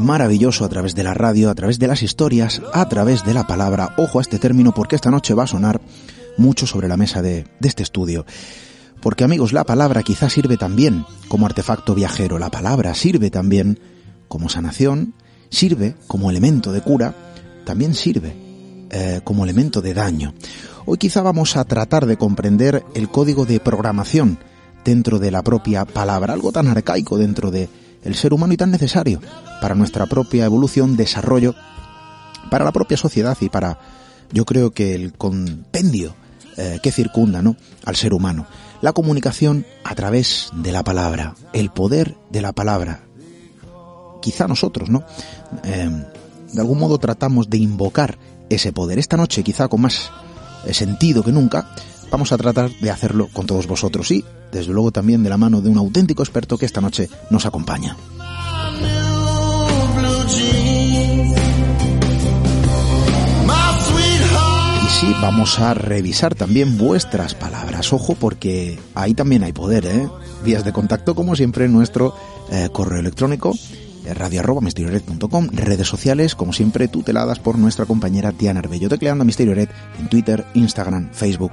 maravilloso a través de la radio, a través de las historias, a través de la palabra. Ojo a este término porque esta noche va a sonar mucho sobre la mesa de, de este estudio. Porque amigos, la palabra quizás sirve también como artefacto viajero, la palabra sirve también como sanación, sirve como elemento de cura, también sirve eh, como elemento de daño. Hoy quizá vamos a tratar de comprender el código de programación dentro de la propia palabra, algo tan arcaico dentro de el ser humano y tan necesario para nuestra propia evolución, desarrollo, para la propia sociedad y para, yo creo que el compendio eh, que circunda ¿no? al ser humano. La comunicación a través de la palabra, el poder de la palabra. Quizá nosotros, ¿no? Eh, de algún modo tratamos de invocar ese poder. Esta noche, quizá con más eh, sentido que nunca, vamos a tratar de hacerlo con todos vosotros y, desde luego, también de la mano de un auténtico experto que esta noche nos acompaña. Y sí, vamos a revisar también vuestras palabras. Ojo, porque ahí también hay poder, ¿eh? Vías de contacto, como siempre, nuestro eh, correo electrónico radio arroba misteriored.com, redes sociales, como siempre, tuteladas por nuestra compañera Diana Arbello, tecleando Misterio Red en Twitter, Instagram, Facebook.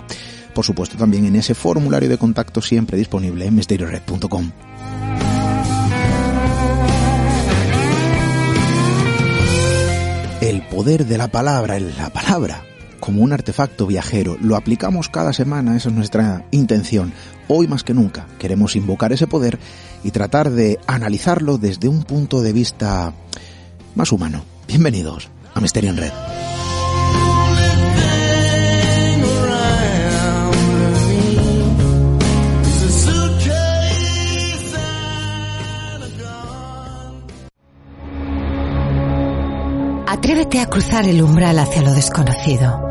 Por supuesto, también en ese formulario de contacto siempre disponible en misteriored.com. El poder de la palabra, la palabra, como un artefacto viajero. Lo aplicamos cada semana, esa es nuestra intención. Hoy más que nunca queremos invocar ese poder y tratar de analizarlo desde un punto de vista más humano. Bienvenidos a Misterio en Red. Atrévete a cruzar el umbral hacia lo desconocido.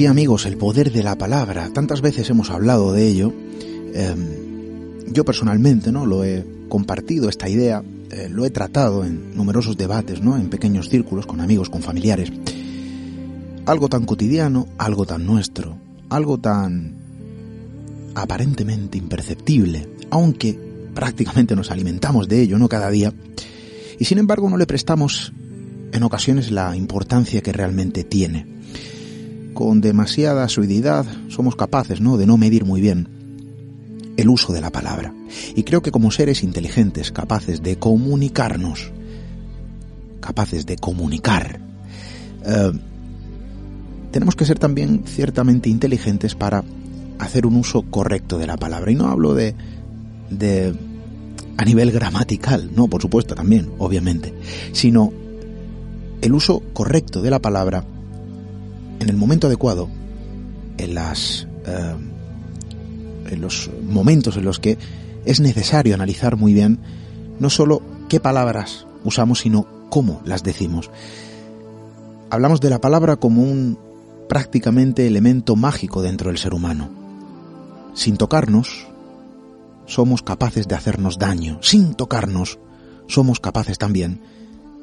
Sí, amigos, el poder de la palabra. Tantas veces hemos hablado de ello. Eh, yo personalmente, ¿no? Lo he compartido esta idea, eh, lo he tratado en numerosos debates, ¿no? En pequeños círculos con amigos, con familiares. Algo tan cotidiano, algo tan nuestro, algo tan aparentemente imperceptible, aunque prácticamente nos alimentamos de ello, ¿no? Cada día. Y sin embargo no le prestamos en ocasiones la importancia que realmente tiene. Con demasiada suididad somos capaces, ¿no?, de no medir muy bien el uso de la palabra. Y creo que como seres inteligentes, capaces de comunicarnos, capaces de comunicar, eh, tenemos que ser también ciertamente inteligentes para hacer un uso correcto de la palabra. Y no hablo de, de a nivel gramatical, no, por supuesto también, obviamente, sino el uso correcto de la palabra en el momento adecuado, eh, en los momentos en los que es necesario analizar muy bien no solo qué palabras usamos, sino cómo las decimos. Hablamos de la palabra como un prácticamente elemento mágico dentro del ser humano. Sin tocarnos, somos capaces de hacernos daño. Sin tocarnos, somos capaces también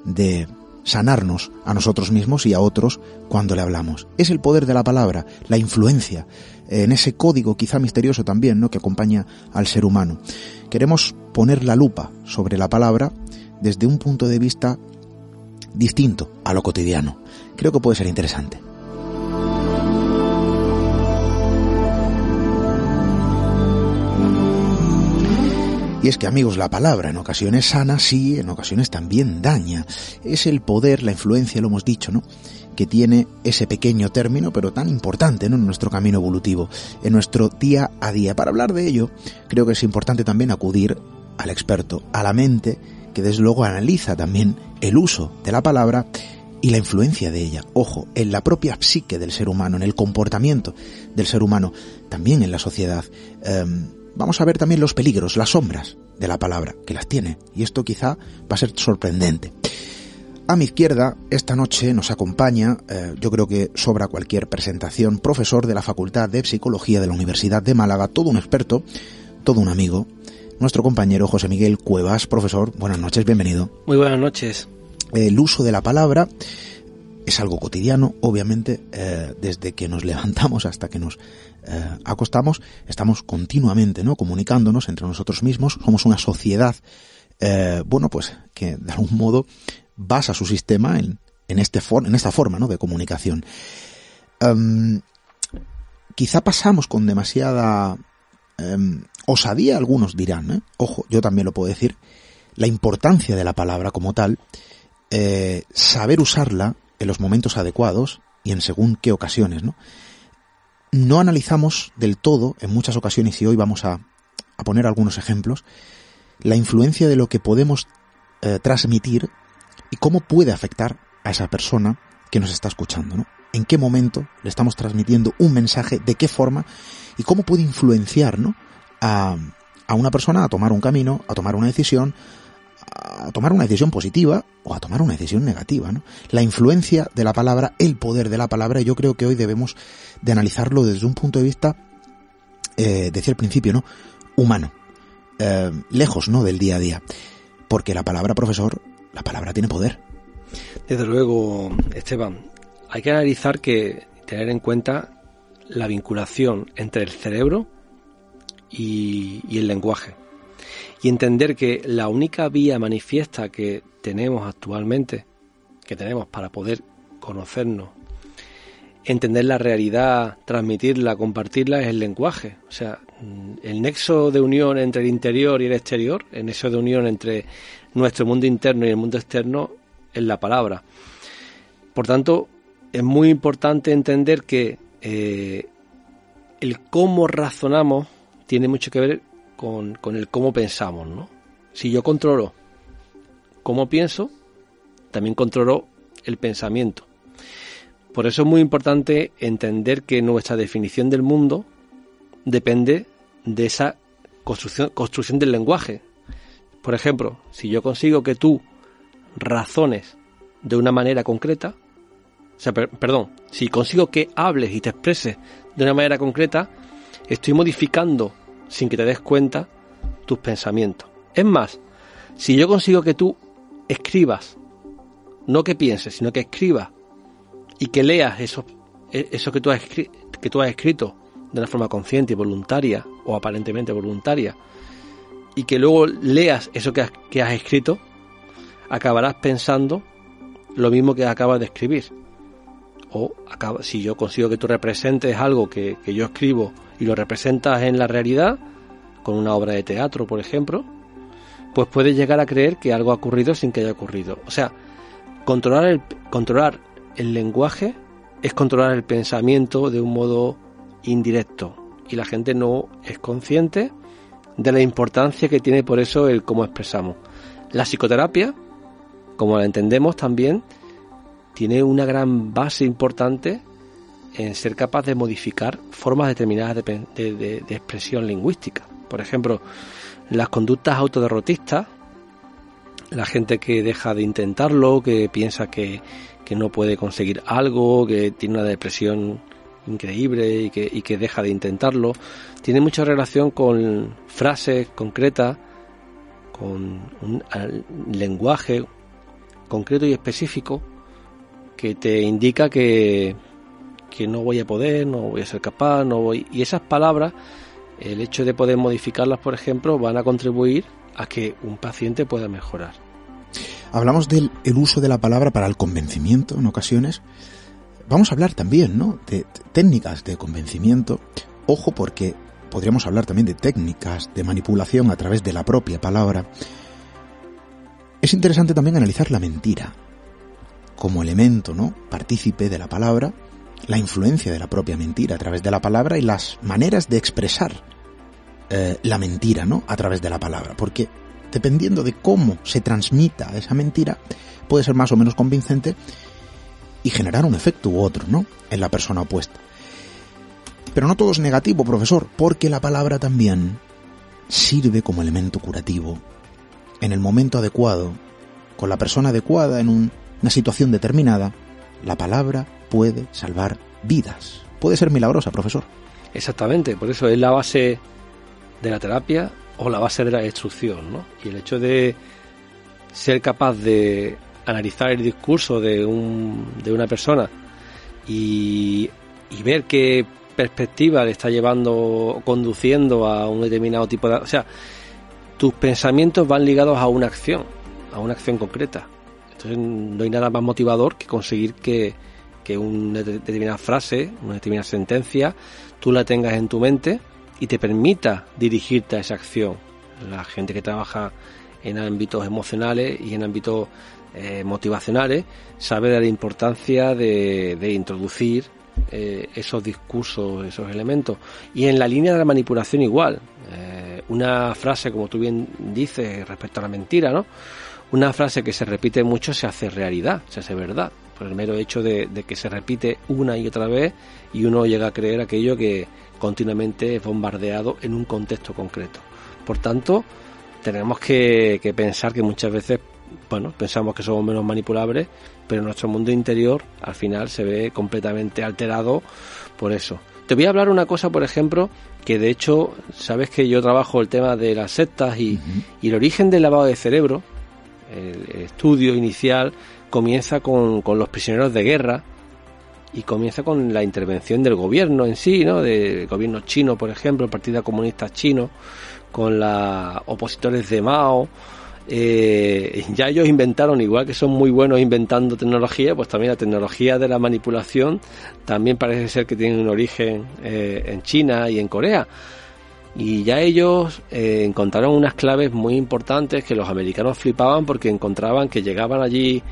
de sanarnos a nosotros mismos y a otros cuando le hablamos. Es el poder de la palabra, la influencia, en ese código quizá misterioso también, ¿no? que acompaña al ser humano. Queremos poner la lupa sobre la palabra desde un punto de vista distinto a lo cotidiano. Creo que puede ser interesante. Y es que amigos, la palabra en ocasiones sana, sí, en ocasiones también daña. Es el poder, la influencia, lo hemos dicho, ¿no? Que tiene ese pequeño término, pero tan importante, ¿no? En nuestro camino evolutivo, en nuestro día a día. Para hablar de ello, creo que es importante también acudir al experto, a la mente, que desde luego analiza también el uso de la palabra y la influencia de ella. Ojo, en la propia psique del ser humano, en el comportamiento del ser humano, también en la sociedad. Em, vamos a ver también los peligros, las sombras de la palabra, que las tiene, y esto quizá va a ser sorprendente. A mi izquierda, esta noche nos acompaña, eh, yo creo que sobra cualquier presentación, profesor de la Facultad de Psicología de la Universidad de Málaga, todo un experto, todo un amigo, nuestro compañero José Miguel Cuevas. Profesor, buenas noches, bienvenido. Muy buenas noches. El uso de la palabra es algo cotidiano, obviamente, eh, desde que nos levantamos hasta que nos eh, acostamos, estamos continuamente ¿no? comunicándonos entre nosotros mismos, somos una sociedad, eh, bueno, pues que de algún modo basa su sistema en, en, este en esta forma ¿no? de comunicación. Em, quizá pasamos con demasiada em, osadía, algunos dirán, ojo, yo también lo puedo decir, la importancia de la palabra como tal, saber usarla en los momentos adecuados y en según qué ocasiones, ¿no? No analizamos del todo, en muchas ocasiones, y hoy vamos a, poner algunos ejemplos, la influencia de lo que podemos eh, transmitir y cómo puede afectar a esa persona que nos está escuchando, ¿no? En qué momento le estamos transmitiendo un mensaje, de qué forma y cómo puede influenciar, ¿no? A, a una persona a tomar un camino, a tomar una decisión, a tomar una decisión positiva o a tomar una decisión negativa. ¿no? La influencia de la palabra, el poder de la palabra, yo creo que hoy debemos de analizarlo desde un punto de vista, eh, decía al principio, ¿no? humano, eh, lejos ¿no? del día a día. Porque la palabra, profesor, la palabra tiene poder. Desde luego, Esteban, hay que analizar que tener en cuenta la vinculación entre el cerebro y el lenguaje y entender que la única vía manifiesta que tenemos actualmente, que tenemos para poder conocernos, entender la realidad, transmitirla, compartirla, es el lenguaje. O sea, el nexo de unión entre el interior y el exterior, el nexo de unión entre nuestro mundo interno y el mundo externo, es la palabra. Por tanto, es muy importante entender que eh, el cómo razonamos tiene mucho que ver con, el cómo pensamos, ¿no? Si yo controlo cómo pienso, también controlo el pensamiento. Por eso es muy importante entender que nuestra definición del mundo depende de esa construcción, construcción del lenguaje. Por ejemplo, si yo consigo que tú razones de una manera concreta, o sea, perdón, si consigo que hables y te expreses de una manera concreta, estoy modificando sin que te des cuenta tus pensamientos. Es más, si yo consigo que tú escribas, no que pienses, sino que escribas y que leas eso, e, eso que, tú has que tú has escrito de una forma consciente y voluntaria o aparentemente voluntaria, y que luego leas eso que que has escrito, acabarás pensando lo mismo que acabas de escribir. O acaba, si yo consigo que tú representes algo que, yo escribo y lo representas en la realidad, con una obra de teatro, por ejemplo, pues puedes llegar a creer que algo ha ocurrido sin que haya ocurrido. O sea, controlar el, controlar el lenguaje es controlar el pensamiento de un modo indirecto y la gente no es consciente de la importancia que tiene por eso el cómo expresamos. La psicoterapia, como la entendemos también, tiene una gran base importante en ser capaz de modificar formas determinadas de, expresión lingüística. Por ejemplo, las conductas autoderrotistas, la gente que deja de intentarlo, que piensa que, que no puede conseguir algo, que tiene una depresión increíble y que, y que deja de intentarlo, tiene mucha relación con frases concretas, con un lenguaje concreto y específico que te indica que, que no voy a poder, no voy a ser capaz, no voy. Y esas palabras, el hecho de poder modificarlas, por ejemplo, van a contribuir a que un paciente pueda mejorar. Hablamos del uso de la palabra para el convencimiento en ocasiones. Vamos a hablar también, ¿no? De técnicas de convencimiento. Ojo porque podríamos hablar también de técnicas de manipulación a través de la propia palabra. Es interesante también analizar la mentira como elemento, ¿no? Partícipe de la palabra la influencia de la propia mentira a través de la palabra y las maneras de expresar eh, la mentira, ¿no? A través de la palabra. Porque dependiendo de cómo se transmita esa mentira, puede ser más o menos convincente y generar un efecto u otro, ¿no? En la persona opuesta. Pero no todo es negativo, profesor, porque la palabra también sirve como elemento curativo. En el momento adecuado, con la persona adecuada, en una situación determinada, la palabra puede salvar vidas. Puede ser milagrosa, profesor. Exactamente, por eso es la base de la terapia o la base de la instrucción, ¿no? Y el hecho de ser capaz de analizar el discurso de, un, de una persona y, ver qué perspectiva le está llevando o conduciendo a un determinado tipo de... O sea, tus pensamientos van ligados a una acción, a una acción concreta. No hay nada más motivador que conseguir que, que una determinada frase, una determinada sentencia, tú la tengas en tu mente y te permita dirigirte a esa acción. La gente que trabaja en ámbitos emocionales y en ámbitos eh, motivacionales sabe de la importancia de, introducir eh, esos discursos, esos elementos. Y en la línea de la manipulación igual. Eh, una frase, como tú bien dices, respecto a la mentira, ¿no? Una frase que se repite mucho se hace realidad, se hace verdad por el mero hecho de, que se repite una y otra vez y uno llega a creer aquello que continuamente es bombardeado en un contexto concreto. Por tanto, tenemos que, pensar que muchas veces, bueno, pensamos que somos menos manipulables, pero nuestro mundo interior al final se ve completamente alterado por eso. Te voy a hablar una cosa, por ejemplo, que de hecho, sabes que yo trabajo el tema de las sectas y, y el origen del lavado de cerebro, el estudio inicial comienza con, con los prisioneros de guerra y comienza con la intervención del gobierno en sí, ¿no? Del gobierno chino, por ejemplo, el Partido Comunista Chino, con los opositores de Mao. Eh, ya ellos inventaron, igual que son muy buenos inventando tecnología, pues también la tecnología de la manipulación también parece ser que tiene un origen eh, en China y en Corea. Y ya ellos eh, encontraron unas claves muy importantes que los americanos flipaban porque encontraban que llegaban allí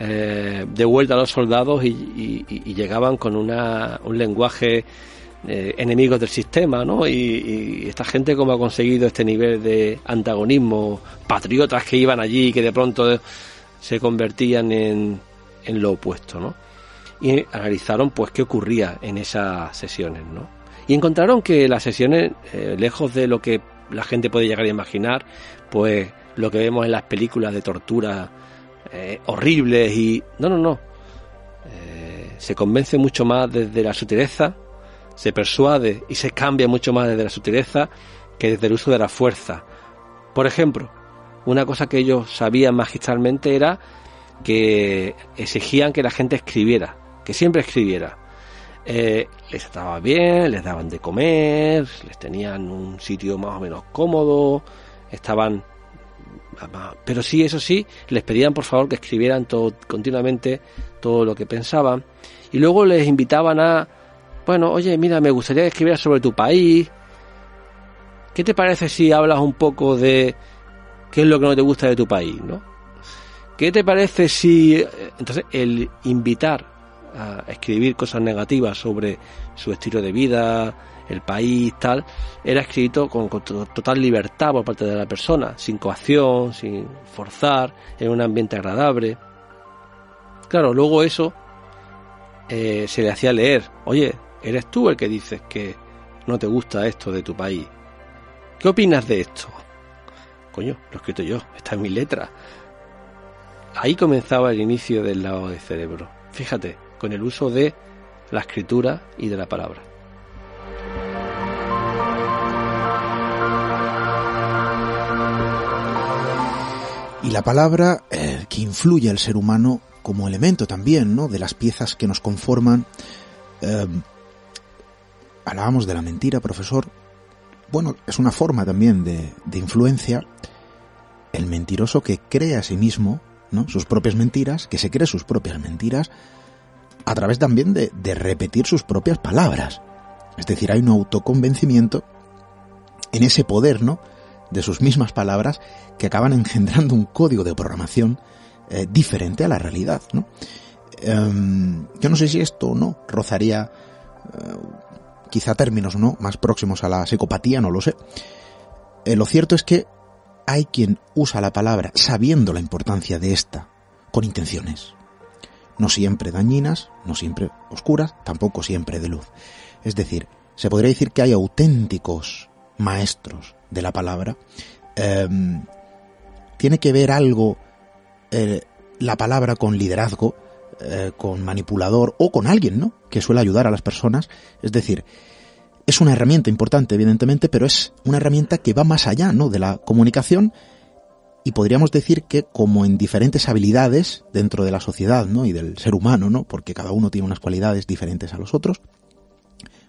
eh, de vuelta a los soldados y, llegaban con una, un lenguaje eh, enemigos del sistema, ¿no? Y, esta gente cómo ha conseguido este nivel de antagonismo, patriotas que iban allí y que de pronto se convertían en, en lo opuesto, ¿no? Y analizaron pues qué ocurría en esas sesiones, ¿no? Y encontraron que las sesiones, eh, lejos de lo que la gente puede llegar a imaginar, pues lo que vemos en las películas de tortura eh, horribles y... No, no, no. Eh, se convence mucho más desde la sutileza, se persuade y se cambia mucho más desde la sutileza que desde el uso de la fuerza. Por ejemplo, una cosa que ellos sabían magistralmente era que exigían que la gente escribiera, que siempre escribiera. Eh, les estaba bien, les daban de comer, les tenían un sitio más o menos cómodo, estaban Pero sí, eso sí, les pedían por favor que escribieran continuamente todo lo que pensaban. Y luego les invitaban a, bueno, oye, mira, me gustaría que escribieras sobre tu país. ¿Qué te parece si hablas un poco de qué es lo que no te gusta de tu país, no? ¿Qué te parece si entonces el invitar a escribir cosas negativas sobre su estilo de vida, el país, tal, era escrito con, total libertad por parte de la persona, sin coacción, sin forzar, en un ambiente agradable. Claro, luego eso eh, se le hacía leer, oye, eres tú el que dices que no te gusta esto de tu país. ¿Qué opinas de esto? Coño, lo he escrito yo, está en mi letra. Ahí comenzaba el inicio del lado de cerebro. Fíjate, con el uso de la escritura y de la palabra. Y la palabra eh, que influye al ser humano como elemento también, ¿no? De las piezas que nos conforman. Em, hablábamos de la mentira, profesor. Bueno, es una forma también de, de influencia. El mentiroso que cree a sí mismo, ¿no? Sus propias mentiras, que se cree sus propias mentiras, a través también de, repetir sus propias palabras. Es decir, hay un autoconvencimiento en ese poder, ¿no? de sus mismas palabras que acaban engendrando un código de programación eh, diferente a la realidad. ¿no? Em, yo no sé si esto no rozaría eh, quizá términos no más próximos a la psicopatía, no lo sé. Eh, lo cierto es que hay quien usa la palabra sabiendo la importancia de esta con intenciones. No siempre dañinas, no siempre oscuras, tampoco siempre de luz. Es decir, se podría decir que hay auténticos maestros de la palabra, em, tiene que ver algo eh, la palabra con liderazgo, eh, con manipulador o con alguien, ¿no? Que suele ayudar a las personas. Es decir, es una herramienta importante, evidentemente, pero es una herramienta que va más allá, ¿no? De la comunicación y podríamos decir que como en diferentes habilidades dentro de la sociedad, ¿no? Y del ser humano, ¿no? Porque cada uno tiene unas cualidades diferentes a los otros,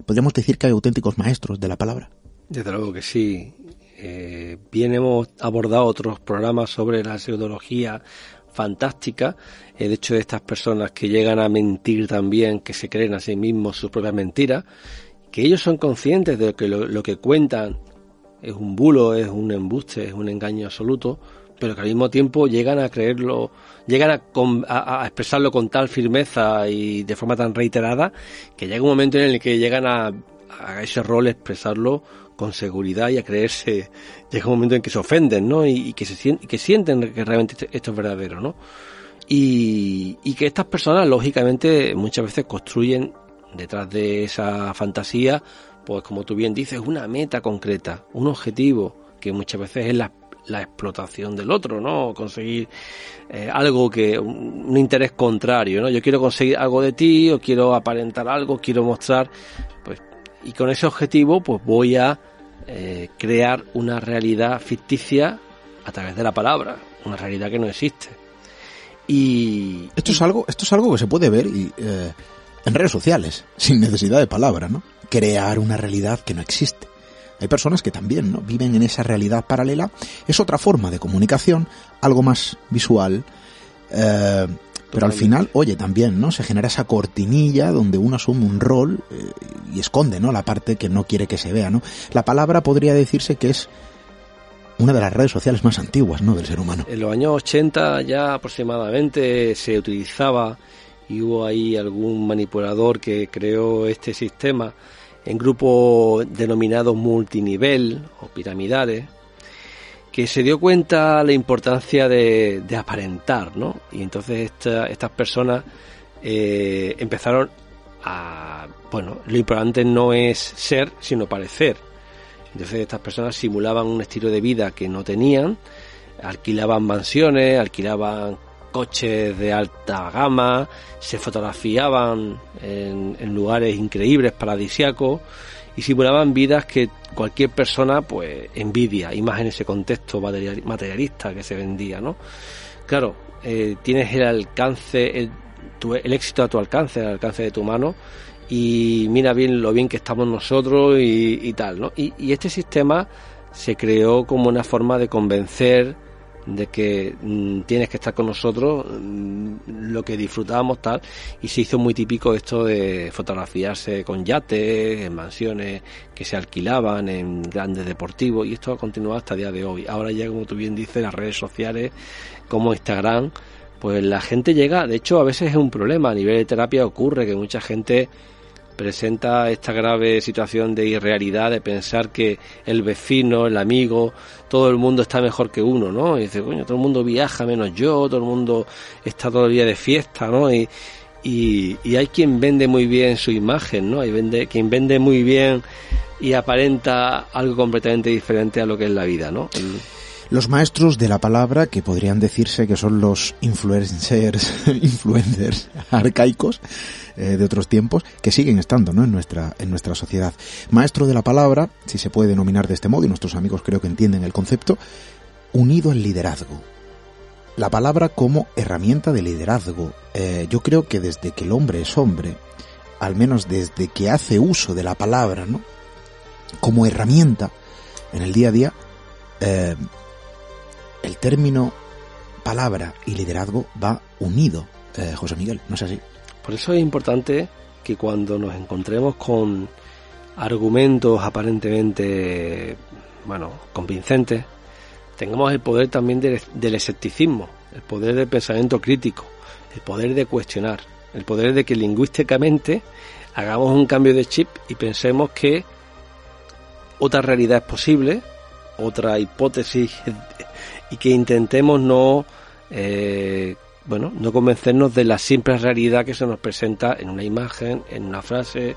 podríamos decir que hay auténticos maestros de la palabra. Desde luego que sí. Eh, bien hemos abordado otros programas sobre la pseudología fantástica. Eh, de hecho, estas personas que llegan a mentir también, que se creen a sí mismos sus propias mentiras, que ellos son conscientes de que lo, que cuentan es un bulo, es un embuste, es un engaño absoluto, pero que al mismo tiempo llegan a creerlo, llegan a, expresarlo con tal firmeza y de forma tan reiterada que llega un momento en el que llegan a, a ese rol expresarlo con seguridad y a creerse, llega un momento en que se ofenden, ¿no? Y, que, se, que sienten que realmente esto es verdadero, ¿no? Y, y que estas personas, lógicamente, muchas veces construyen detrás de esa fantasía, pues como tú bien dices, una meta concreta, un objetivo, que muchas veces es la, la explotación del otro, ¿no? Conseguir eh, algo que, un, un, interés contrario, ¿no? Yo quiero conseguir algo de ti, o quiero aparentar algo, quiero mostrar, pues, y con ese objetivo, pues voy a eh, crear una realidad ficticia a través de la palabra, una realidad que no existe. Y esto es algo, esto es algo que se puede ver y, eh, en redes sociales, sin necesidad de palabra, ¿no? Crear una realidad que no existe. Hay personas que también ¿no? viven en esa realidad paralela. Es otra forma de comunicación, algo más visual, eh, pero al final, oye, también, ¿no? Se genera esa cortinilla donde uno asume un rol eh, y esconde, ¿no? La parte que no quiere que se vea, ¿no? La palabra podría decirse que es una de las redes sociales más antiguas, ¿no? Del ser humano. En los años 80 ya aproximadamente se utilizaba y hubo ahí algún manipulador que creó este sistema en grupos denominados multinivel o piramidales que se dio cuenta la importancia de, aparentar, ¿no? Y entonces estas personas eh, empezaron a, bueno, lo importante no es ser, sino parecer. Entonces estas personas simulaban un estilo de vida que no tenían, alquilaban mansiones, alquilaban coches de alta gama, se fotografiaban en, en lugares increíbles, paradisiacos, y simulaban vidas que cualquier persona pues envidia, y más en ese contexto materialista que se vendía, ¿no? Claro, eh, tienes el alcance, el, el éxito a tu alcance, al alcance de tu mano, y mira bien lo bien que estamos nosotros y, tal, ¿no? Y, y, este sistema se creó como una forma de convencer de que mm, tienes que estar con nosotros, mm, lo que disfrutábamos tal, y se hizo muy típico esto de fotografiarse con yates, en mansiones que se alquilaban, en grandes deportivos, y esto ha continuado hasta el día de hoy. Ahora ya, como tú bien dices, las redes sociales como Instagram, pues la gente llega, de hecho a veces es un problema, a nivel de terapia ocurre que mucha gente presenta esta grave situación de irrealidad, de pensar que el vecino, el amigo, todo el mundo está mejor que uno, ¿no? Y dice, coño, todo el mundo viaja menos yo, todo el mundo está día de fiesta, ¿no? Y, y, hay quien vende muy bien su imagen, ¿no? Hay vende, quien vende muy bien y aparenta algo completamente diferente a lo que es la vida, ¿no? Los maestros de la palabra, que podrían decirse que son los influencers, influencers arcaicos eh, de otros tiempos, que siguen estando ¿no? en, nuestra, en nuestra sociedad. Maestro de la palabra, si se puede denominar de este modo, y nuestros amigos creo que entienden el concepto, unido al liderazgo. La palabra como herramienta de liderazgo. Eh, yo creo que desde que el hombre es hombre, al menos desde que hace uso de la palabra, ¿no? Como herramienta en el día a día, eh, el término palabra y liderazgo va unido, eh, José Miguel, ¿no es así? Por eso es importante que cuando nos encontremos con argumentos aparentemente, bueno, convincentes, tengamos el poder también del escepticismo, el poder del pensamiento crítico, el poder de cuestionar, el poder de que lingüísticamente hagamos un cambio de chip y pensemos que otra realidad es posible, otra hipótesis y que intentemos no eh, bueno no convencernos de la simple realidad que se nos presenta en una imagen en una frase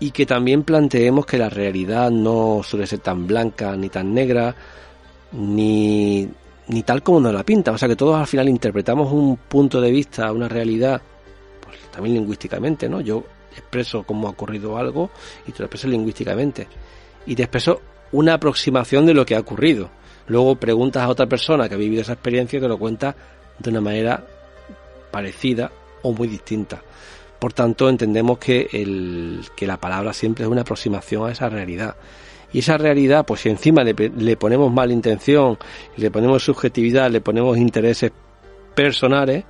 y que también planteemos que la realidad no suele ser tan blanca ni tan negra ni, ni tal como nos la pinta. O sea que todos al final interpretamos un punto de vista una realidad pues también lingüísticamente no yo expreso cómo ha ocurrido algo y te lo expreso lingüísticamente. Y te expreso una aproximación de lo que ha ocurrido Luego preguntas a otra persona que ha vivido esa experiencia y lo cuenta de una manera parecida o muy distinta. Por tanto, entendemos que, el, que la palabra siempre es una aproximación a esa realidad. Y esa realidad, pues si encima le, le ponemos mala intención, le ponemos subjetividad, le ponemos intereses personales,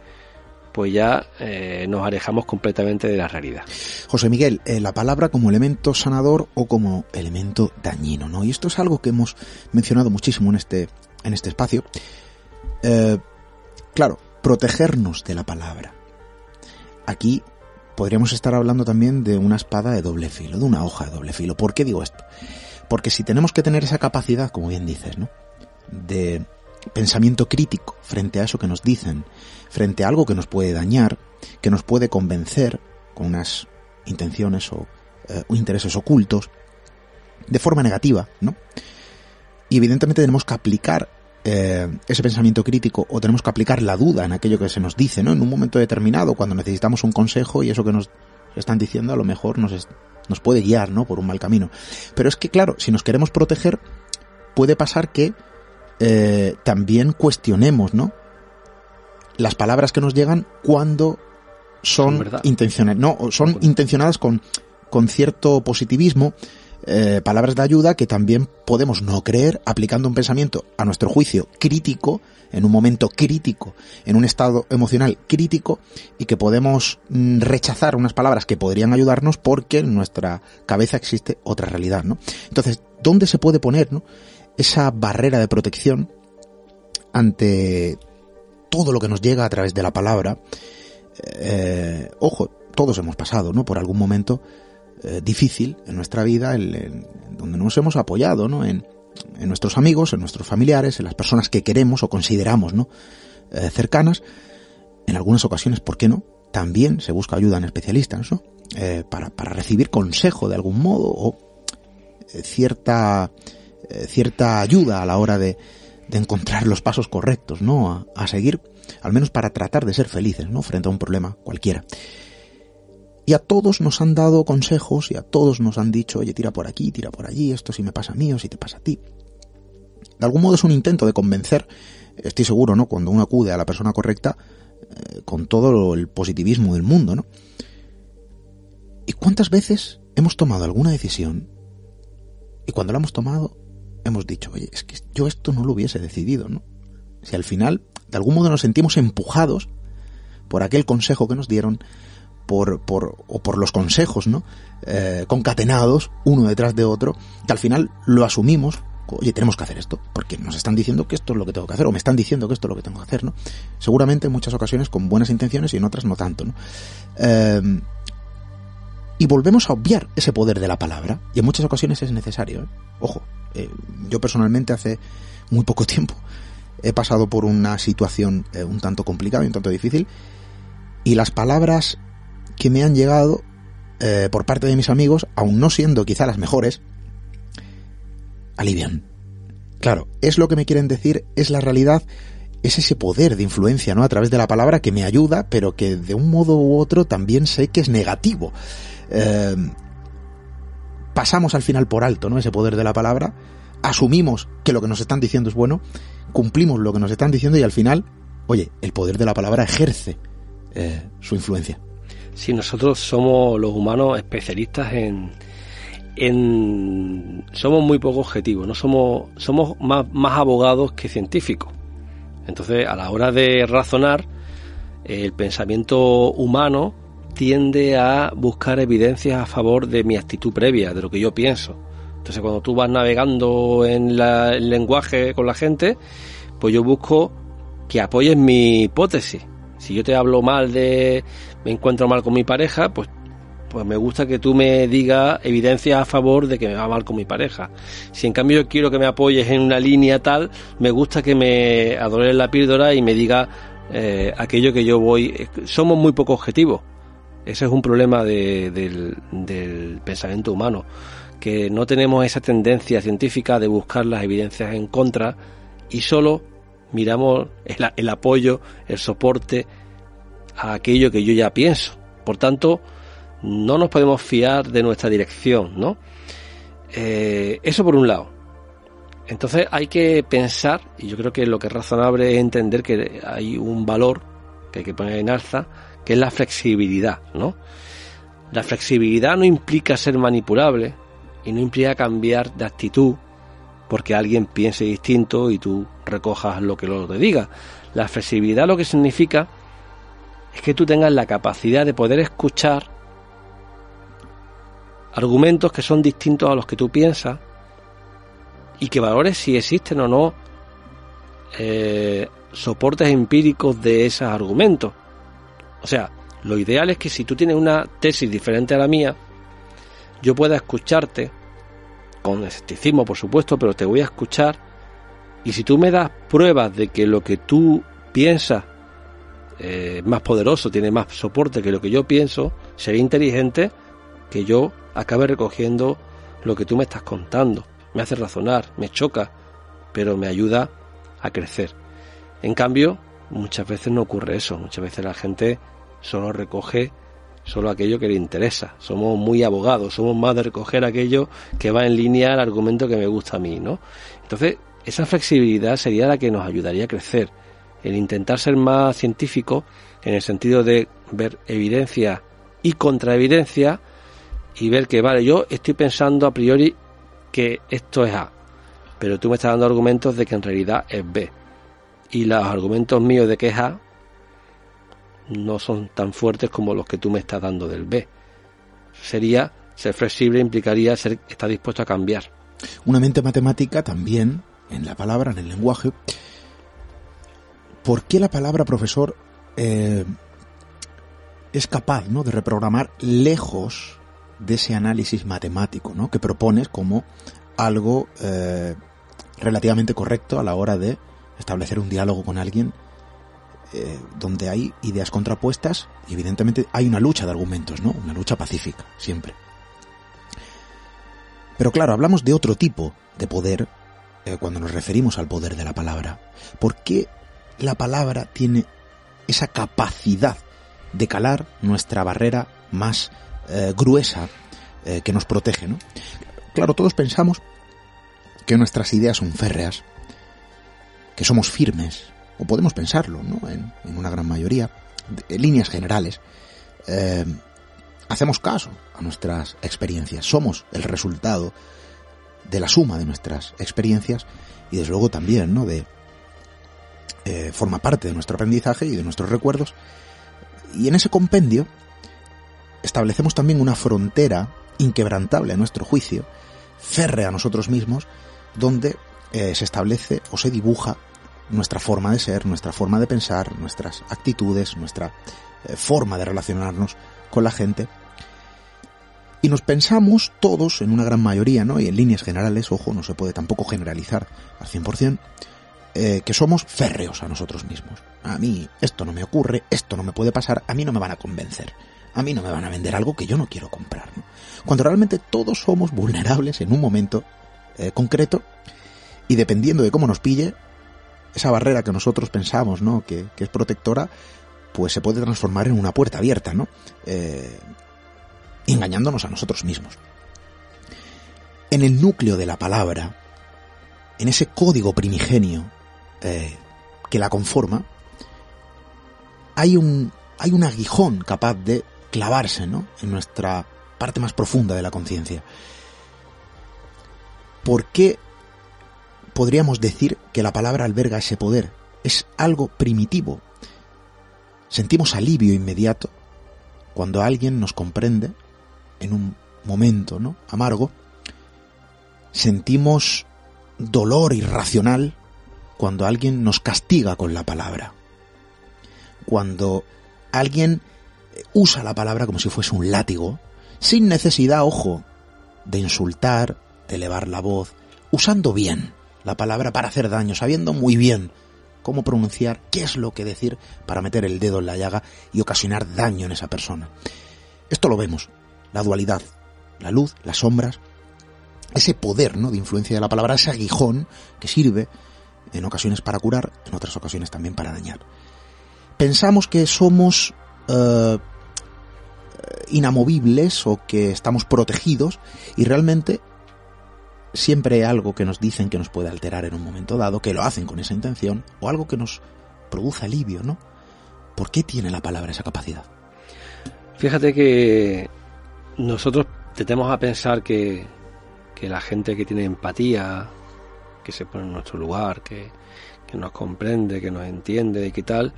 pues ya eh, nos alejamos completamente de la realidad. José Miguel, eh, la palabra como elemento sanador o como elemento dañino, ¿no? Y esto es algo que hemos mencionado muchísimo en este, en este espacio. Eh, claro, protegernos de la palabra. Aquí podríamos estar hablando también de una espada de doble filo, de una hoja de doble filo. ¿Por qué digo esto? Porque si tenemos que tener esa capacidad, como bien dices, ¿no? De pensamiento crítico frente a eso que nos dicen, frente a algo que nos puede dañar, que nos puede convencer con unas intenciones o, eh, intereses ocultos, de forma negativa, ¿no? Y evidentemente tenemos que aplicar eh, ese pensamiento crítico o tenemos que aplicar la duda en aquello que se nos dice, ¿no? En un momento determinado, cuando necesitamos un consejo y eso que nos están diciendo a lo mejor nos, nos puede guiar, ¿no? Por un mal camino. Pero es que, claro, si nos queremos proteger, puede pasar que eh, también cuestionemos, ¿no? Las palabras que nos llegan cuando son, intencionadas, no, son intencionadas con, con cierto positivismo, eh, palabras de ayuda que también podemos no creer aplicando un pensamiento a nuestro juicio crítico, en un momento crítico, en un estado emocional crítico y que podemos mm, rechazar unas palabras que podrían ayudarnos porque en nuestra cabeza existe otra realidad, ¿no? Entonces, ¿dónde se puede poner, ¿no? Esa barrera de protección ante todo lo que nos llega a través de la palabra. Eh, ojo, todos hemos pasado, ¿no? Por algún momento eh, difícil en nuestra vida, en, donde nos hemos apoyado, ¿no? En, nuestros amigos, en nuestros familiares, en las personas que queremos o consideramos, ¿no? Eh, cercanas. En algunas ocasiones, ¿por qué no? También se busca ayuda en especialistas, ¿no? para, para recibir consejo de algún modo o cierta eh, cierta ayuda a la hora de, encontrar los pasos correctos, ¿no? A, seguir, al menos para tratar de ser felices, ¿no? Frente a un problema cualquiera. Y a todos nos han dado consejos y a todos nos han dicho, oye, tira por aquí, tira por allí, esto si me pasa a mí o si te pasa a ti. De algún modo es un intento de convencer, estoy seguro, ¿no? Cuando uno acude a la persona correcta, eh, con todo el positivismo del mundo, ¿no? ¿Y cuántas veces hemos tomado alguna decisión y cuando la hemos tomado hemos dicho, oye, es que yo esto no lo hubiese decidido, ¿no? si al final de algún modo nos sentimos empujados por aquel consejo que nos dieron, por, por, o por los consejos, ¿no? Eh, concatenados, uno detrás de otro, que al final lo asumimos, oye, tenemos que hacer esto, porque nos están diciendo que esto es lo que tengo que hacer, o me están diciendo que esto es lo que tengo que hacer, ¿no? Seguramente en muchas ocasiones con buenas intenciones y en otras no tanto, ¿no? Eh, y volvemos a obviar ese poder de la palabra, y en muchas ocasiones es necesario, ¿eh? Ojo, yo personalmente hace muy poco tiempo he pasado por una situación un tanto complicada y un tanto difícil, y las palabras que me han llegado eh, por parte de mis amigos, aun no siendo quizá las mejores, alivian. Claro, es lo que me quieren decir, es la realidad, es ese poder de influencia, ¿no? A través de la palabra que me ayuda, pero que de un modo u otro también sé que es negativo. Eh, pasamos al final por alto, ¿no? Ese poder de la palabra, asumimos que lo que nos están diciendo es bueno, cumplimos lo que nos están diciendo y al final, oye, el poder de la palabra ejerce eh, su influencia. Si nosotros somos los humanos especialistas en, en somos muy poco objetivos, no somos somos más abogados que científicos. Entonces, a la hora de razonar, el pensamiento humano tiende a buscar evidencias a favor de mi actitud previa, de lo que yo pienso. Entonces, cuando tú vas navegando en el lenguaje con la gente, pues yo busco que apoyes mi hipótesis. Si yo te hablo mal de, me encuentro mal con mi pareja, pues, pues me gusta que tú me digas evidencia a favor de que me va mal con mi pareja. Si en cambio yo quiero que me apoyes en una línea tal, me gusta que me adores la píldora y me diga eh, aquello que yo voy. Somos muy poco objetivos. Ese es un problema del, del pensamiento humano, que no tenemos esa tendencia científica de buscar las evidencias en contra y solo miramos el, apoyo, el soporte a aquello que yo ya pienso. Por tanto, no nos podemos fiar de nuestra dirección, ¿no? Eh, eso por un lado. Entonces hay que pensar, y yo creo que lo que es razonable es entender que hay un valor que hay que poner en alza, que es la flexibilidad, ¿no? La flexibilidad no implica ser manipulable y no implica cambiar de actitud porque alguien piense distinto y tú recojas lo que lo te diga. La flexibilidad lo que significa es que tú tengas la capacidad de poder escuchar argumentos que son distintos a los que tú piensas y que valores si existen o no eh, soportes empíricos de esos argumentos. O sea, lo ideal es que si tú tienes una tesis diferente a la mía, yo pueda escucharte con escepticismo por supuesto, pero te voy a escuchar y si tú me das pruebas de que lo que tú piensas eh, es más poderoso, tiene más soporte que lo que yo pienso, sería inteligente que yo acabe recogiendo lo que tú me estás contando. Me hace razonar, me choca, pero me ayuda a crecer. En cambio, muchas veces no ocurre eso, muchas veces la gente solo recoge solo aquello que le interesa. Somos muy abogados, somos más de recoger aquello que va en línea al argumento que me gusta a mí, ¿no? Entonces, esa flexibilidad sería la que nos ayudaría a crecer. El intentar ser más científico en el sentido de ver evidencia y contraevidencia y ver que, vale, yo estoy pensando a priori que esto es A, pero tú me estás dando argumentos de que en realidad es B. Y los argumentos míos de que es A no son tan fuertes como los que tú me estás dando del B. Sería ser flexible implicaría ser estar dispuesto a cambiar. Una mente matemática también en la palabra, en el lenguaje. ¿Por qué la palabra profesor eh, es capaz ¿no? de reprogramar lejos de ese análisis matemático ¿no? que propones como algo eh, relativamente correcto a la hora de establecer un diálogo con alguien eh, donde hay ideas contrapuestas y evidentemente hay una lucha de argumentos, ¿no? Una lucha pacífica, siempre. Pero claro, hablamos de otro tipo de poder eh, cuando nos referimos al poder de la palabra. ¿Por qué la palabra tiene esa capacidad de calar nuestra barrera más eh, gruesa que nos protege, ¿no? Claro, todos pensamos que nuestras ideas son férreas, que somos firmes, o podemos pensarlo, ¿no? En, una gran mayoría, en líneas generales, eh, hacemos caso a nuestras experiencias, somos el resultado de la suma de nuestras experiencias y desde luego también, ¿no? De, eh, forma parte de nuestro aprendizaje y de nuestros recuerdos. Y en ese compendio establecemos también una frontera inquebrantable a nuestro juicio, férrea a nosotros mismos, donde eh, se establece o se dibuja nuestra forma de ser, nuestra forma de pensar, nuestras actitudes, nuestra eh, forma de relacionarnos con la gente. Y nos pensamos todos, en una gran mayoría, ¿no? Y en líneas generales, ojo, no se puede tampoco generalizar al 100%, eh, que somos férreos a nosotros mismos. A mí esto no me ocurre, esto no me puede pasar, a mí no me van a convencer. A mí no me van a vender algo que yo no quiero comprar. Cuando realmente todos somos vulnerables en un momento eh, concreto y dependiendo de cómo nos pille, esa barrera que nosotros pensamos ¿no? que, es protectora, pues se puede transformar en una puerta abierta, ¿no? Eh, engañándonos a nosotros mismos. En el núcleo de la palabra, en ese código primigenio eh, que la conforma, hay un, hay un aguijón capaz de clavarse ¿no? en nuestra parte más profunda de la conciencia. ¿Por qué podríamos decir que la palabra alberga ese poder? Es algo primitivo. Sentimos alivio inmediato cuando alguien nos comprende en un momento ¿no? amargo. Sentimos dolor irracional cuando alguien nos castiga con la palabra. Cuando alguien usa la palabra como si fuese un látigo, sin necesidad, ojo, de insultar, de elevar la voz, usando bien la palabra para hacer daño, sabiendo muy bien cómo pronunciar, qué es lo que decir para meter el dedo en la llaga y ocasionar daño en esa persona. Esto lo vemos, la dualidad, la luz, las sombras, ese poder ¿no? de influencia de la palabra, ese aguijón que sirve en ocasiones para curar, en otras ocasiones también para dañar. Pensamos que somos eh, inamovibles o que estamos protegidos y realmente siempre algo que nos dicen que nos puede alterar en un momento dado, que lo hacen con esa intención, o algo que nos produce alivio, ¿no? ¿Por qué tiene la palabra esa capacidad? Fíjate que nosotros tendemos a pensar que, que la gente que tiene empatía, que se pone en nuestro lugar, que, que nos comprende, que nos entiende y que tal,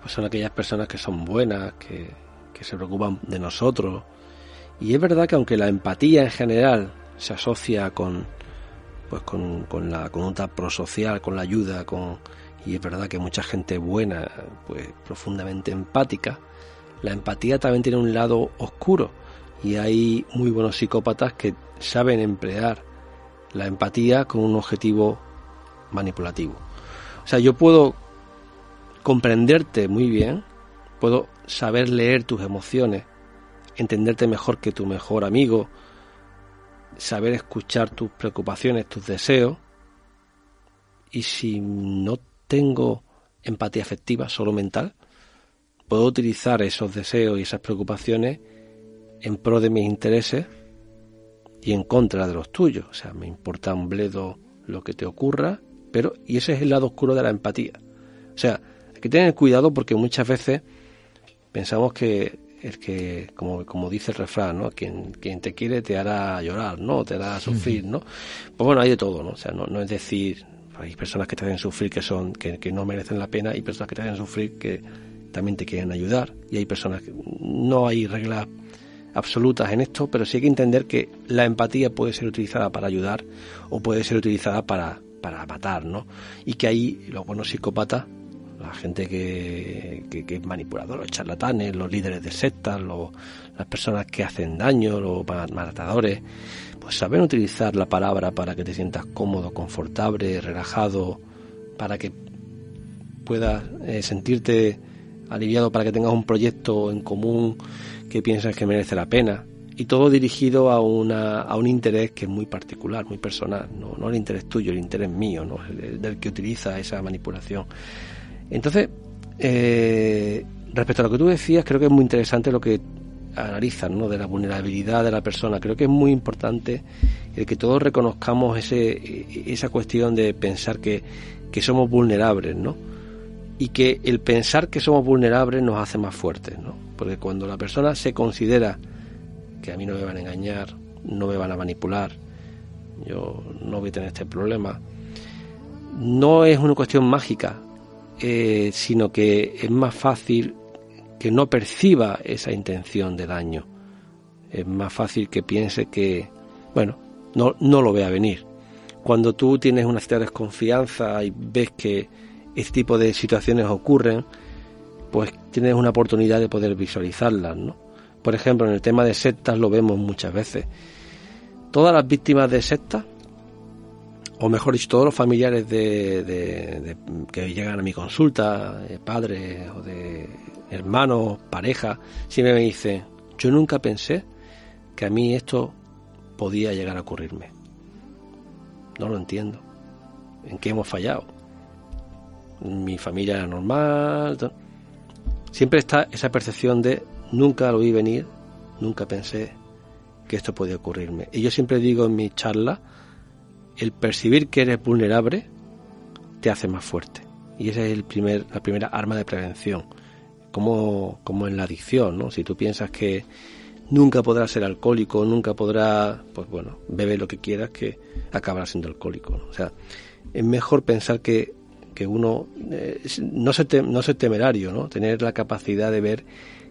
pues son aquellas personas que son buenas, que, que se preocupan de nosotros. Y es verdad que aunque la empatía en general se asocia con pues con, con la conducta prosocial, con la ayuda, con y es verdad que mucha gente buena, pues profundamente empática, la empatía también tiene un lado oscuro y hay muy buenos psicópatas que saben emplear la empatía con un objetivo manipulativo. O sea, yo puedo comprenderte muy bien, puedo saber leer tus emociones, entenderte mejor que tu mejor amigo, saber escuchar tus preocupaciones, tus deseos, y si no tengo empatía afectiva, solo mental, puedo utilizar esos deseos y esas preocupaciones en pro de mis intereses y en contra de los tuyos. O sea, me importa un bledo lo que te ocurra, pero, y ese es el lado oscuro de la empatía. O sea, hay que tener cuidado porque muchas veces pensamos que el que, como, como dice el refrán, ¿no? Quien, quien te quiere te hará llorar, ¿no? Te hará sufrir, ¿no? Pues bueno, hay de todo, ¿no? O sea, no, no es decir, hay personas que te hacen sufrir que son, que, que no merecen la pena y personas que te hacen sufrir que también te quieren ayudar y hay personas que no hay reglas absolutas en esto, pero sí hay que entender que la empatía puede ser utilizada para ayudar o puede ser utilizada para, para matar, ¿no? Y que ahí los buenos psicópatas la gente que, que, es manipuladora, los charlatanes, los líderes de sectas, las personas que hacen daño, los matadores, pues saben utilizar la palabra para que te sientas cómodo, confortable, relajado, para que puedas eh, sentirte aliviado, para que tengas un proyecto en común que piensas que merece la pena. Y todo dirigido a, una, a un interés que es muy particular, muy personal, no, no el interés tuyo, el interés mío, ¿no? el del que utiliza esa manipulación. Entonces, eh, respecto a lo que tú decías, creo que es muy interesante lo que analizan, ¿no? De la vulnerabilidad de la persona. Creo que es muy importante el que todos reconozcamos ese, esa cuestión de pensar que, que somos vulnerables, ¿no? Y que el pensar que somos vulnerables nos hace más fuertes, ¿no? Porque cuando la persona se considera que a mí no me van a engañar, no me van a manipular, yo no voy a tener este problema, no es una cuestión mágica, eh, sino que es más fácil que no perciba esa intención de daño. Es más fácil que piense que, bueno, no, no lo vea venir. Cuando tú tienes una cierta desconfianza y ves que este tipo de situaciones ocurren, pues tienes una oportunidad de poder visualizarlas, ¿no? Por ejemplo, en el tema de sectas lo vemos muchas veces. Todas las víctimas de sectas, o mejor dicho, todos los familiares de, que llegan a mi consulta, padres o de hermanos, pareja, siempre me dicen, yo nunca pensé que a mí esto podía llegar a ocurrirme. No lo entiendo. ¿En qué hemos fallado? Mi familia era normal. Siempre está esa percepción de nunca lo vi venir, nunca pensé que esto podía ocurrirme. Y yo siempre digo en mi charla, el percibir que eres vulnerable te hace más fuerte. Y esa es el primer, la primera arma de prevención. Como, como en la adicción, ¿no? Si tú piensas que nunca podrás ser alcohólico, nunca podrás, pues bueno, bebe lo que quieras, que acabarás siendo alcohólico. O sea, es mejor pensar que, que uno eh, no, se no ser temerario, ¿no? Tener la capacidad de ver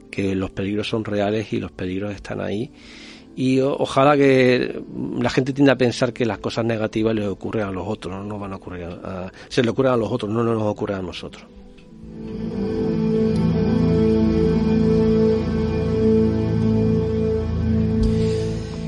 que los peligros son reales y los peligros están ahí. Y ojalá que la gente tienda a pensar que las cosas negativas le ocurren a los otros, no nos van a ocurrir a, se le ocurren a los otros, no nos ocurren a nosotros.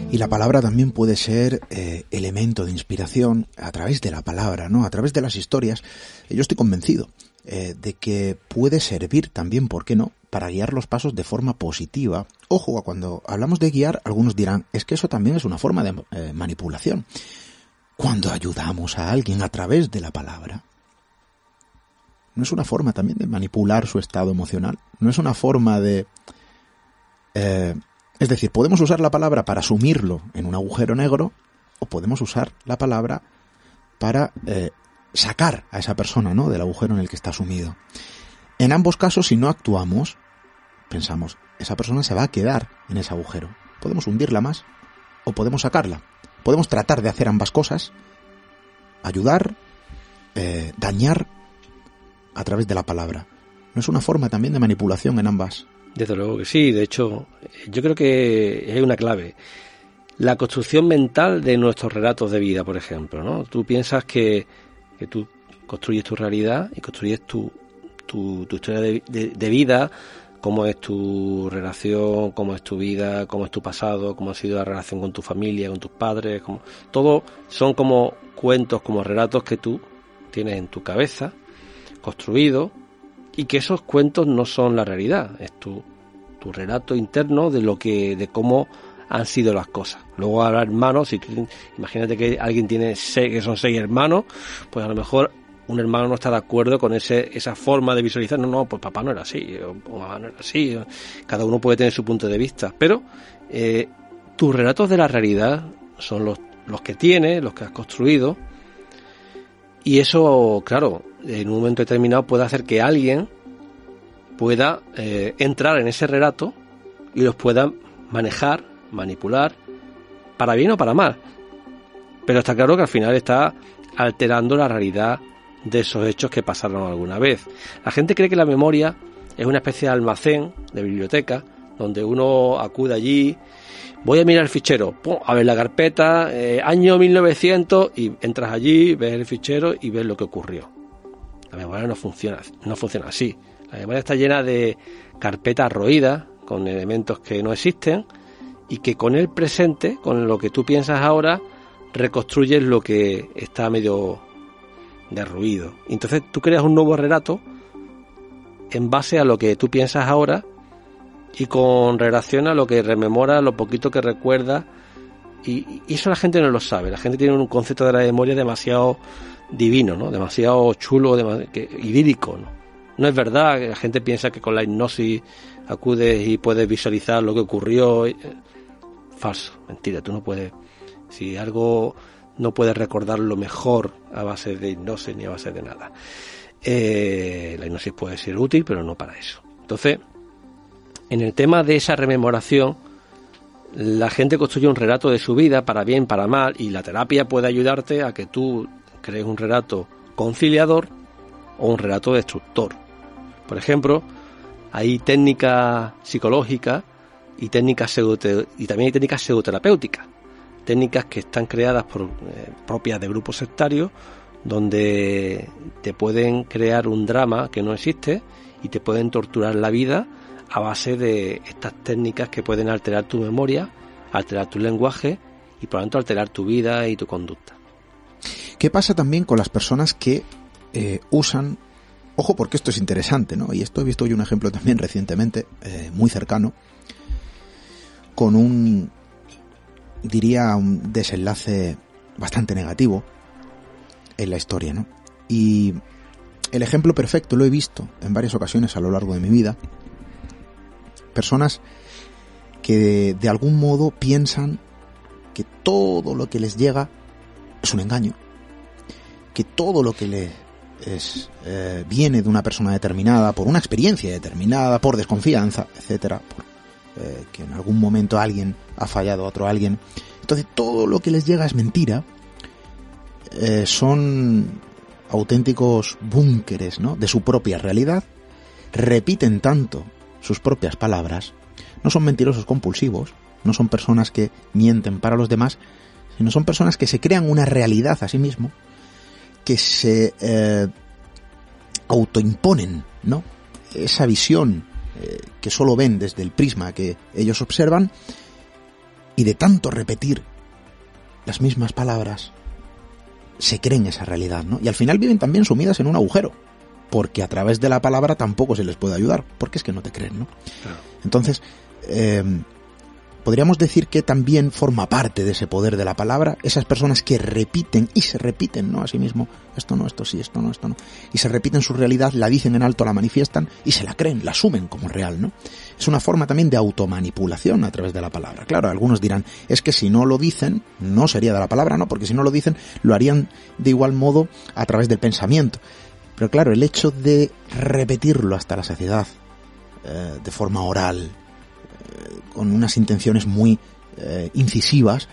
Y la palabra también puede ser eh, elemento de inspiración a través de la palabra, ¿no? A través de las historias. Yo estoy convencido eh, de que puede servir también, ¿por qué no?, para guiar los pasos de forma positiva. Ojo, cuando hablamos de guiar, algunos dirán, es que eso también es una forma de eh, manipulación. Cuando ayudamos a alguien a través de la palabra, ¿no es una forma también de manipular su estado emocional? ¿No es una forma de... Eh, es decir, podemos usar la palabra para sumirlo en un agujero negro o podemos usar la palabra para sacar a esa persona, ¿no? Del agujero en el que está sumido. En ambos casos, si no actuamos, pensamos, esa persona se va a quedar en ese agujero. Podemos hundirla más o podemos sacarla. Podemos tratar de hacer ambas cosas, ayudar, eh, dañar a través de la palabra. ¿No es una forma también de manipulación en ambas? Desde luego que sí, de hecho, yo creo que hay una clave. La construcción mental de nuestros relatos de vida, por ejemplo, ¿no? Tú piensas que que tú construyes tu realidad y construyes tu, tu, historia de, vida, cómo es tu relación, cómo es tu vida, cómo es tu pasado, cómo ha sido la relación con tu familia, con tus padres, como, todo son como cuentos, como relatos que tú tienes en tu cabeza, construido, y que esos cuentos no son la realidad, es tu, tu relato interno de lo que, de cómo han sido las cosas. Luego habrá hermanos, si imagínate que alguien tiene seis, que son seis hermanos, pues a lo mejor un hermano no está de acuerdo con ese, esa forma de visualizar, no, no, pues papá no era así, o, mamá no era así, cada uno puede tener su punto de vista, pero eh, tus relatos de la realidad son los, los que tienes, los que has construido, y eso, claro, en un momento determinado puede hacer que alguien pueda eh, entrar en ese relato y los pueda manejar manipular, para bien o para mal. Pero está claro que al final está alterando la realidad de esos hechos que pasaron alguna vez. La gente cree que la memoria es una especie de almacén, de biblioteca, donde uno acude allí, voy a mirar el fichero, a ver la carpeta, eh, año 1900, y entras allí, ves el fichero y ves lo que ocurrió. La memoria no funciona, no funciona así. La memoria está llena de carpetas roídas, con elementos que no existen, y que con el presente, con lo que tú piensas ahora, reconstruyes lo que está medio derruido. Entonces tú creas un nuevo relato en base a lo que tú piensas ahora y con relación a lo que rememora, lo poquito que recuerda. Y, eso la gente no lo sabe. La gente tiene un concepto de la memoria demasiado divino, ¿no? Demasiado chulo, demasiado, idílico, ¿no? No es verdad, la gente piensa que con la hipnosis acudes y puedes visualizar lo que ocurrió. Falso, mentira, tú no puedes, si algo no puedes recordarlo mejor a base de hipnosis ni a base de nada. Eh, la hipnosis puede ser útil, pero no para eso. Entonces, en el tema de esa rememoración, la gente construye un relato de su vida, para bien, para mal, y la terapia puede ayudarte a que tú crees un relato conciliador o un relato destructor. Por ejemplo, hay técnicas psicológicas y técnicas y también hay técnicas pseudoterapéuticas, técnicas que están creadas por eh, propias de grupos sectarios donde te pueden crear un drama que no existe y te pueden torturar la vida a base de estas técnicas que pueden alterar tu memoria, alterar tu lenguaje y por lo tanto alterar tu vida y tu conducta. ¿Qué pasa también con las personas que eh, usan, ojo porque esto es interesante, ¿no? Y esto he visto yo un ejemplo también recientemente, eh, muy cercano, con un, diría, un desenlace bastante negativo en la historia, ¿no? Y el ejemplo perfecto lo he visto en varias ocasiones a lo largo de mi vida. Personas que de, algún modo piensan que todo lo que les llega es un engaño, que todo lo que les eh, viene de una persona determinada, por una experiencia determinada, por desconfianza, etcétera, eh, que en algún momento alguien ha fallado a otro alguien. Entonces todo lo que les llega es mentira. Eh, son auténticos búnkeres ¿no? de su propia realidad. Repiten tanto sus propias palabras. No son mentirosos compulsivos. No son personas que mienten para los demás. Sino son personas que se crean una realidad a sí mismo. Que se eh, autoimponen, ¿no? Esa visión eh, que solo ven desde el prisma que ellos observan y de tanto repetir las mismas palabras se creen esa realidad, ¿no? Y al final viven también sumidas en un agujero, porque a través de la palabra tampoco se les puede ayudar, porque es que no te creen, ¿no? Entonces, eh, podríamos decir que también forma parte de ese poder de la palabra esas personas que repiten y se repiten, ¿no? A sí mismo, esto no, esto sí, esto no, esto no. Y se repiten su realidad, la dicen en alto, la manifiestan y se la creen, la asumen como real, ¿no? Es una forma también de automanipulación a través de la palabra. Claro, algunos dirán, es que si no lo dicen, no sería de la palabra, ¿no? Porque si no lo dicen, lo harían de igual modo a través del pensamiento. Pero claro, el hecho de repetirlo hasta la saciedad, eh, de forma oral, con unas intenciones muy eh, incisivas,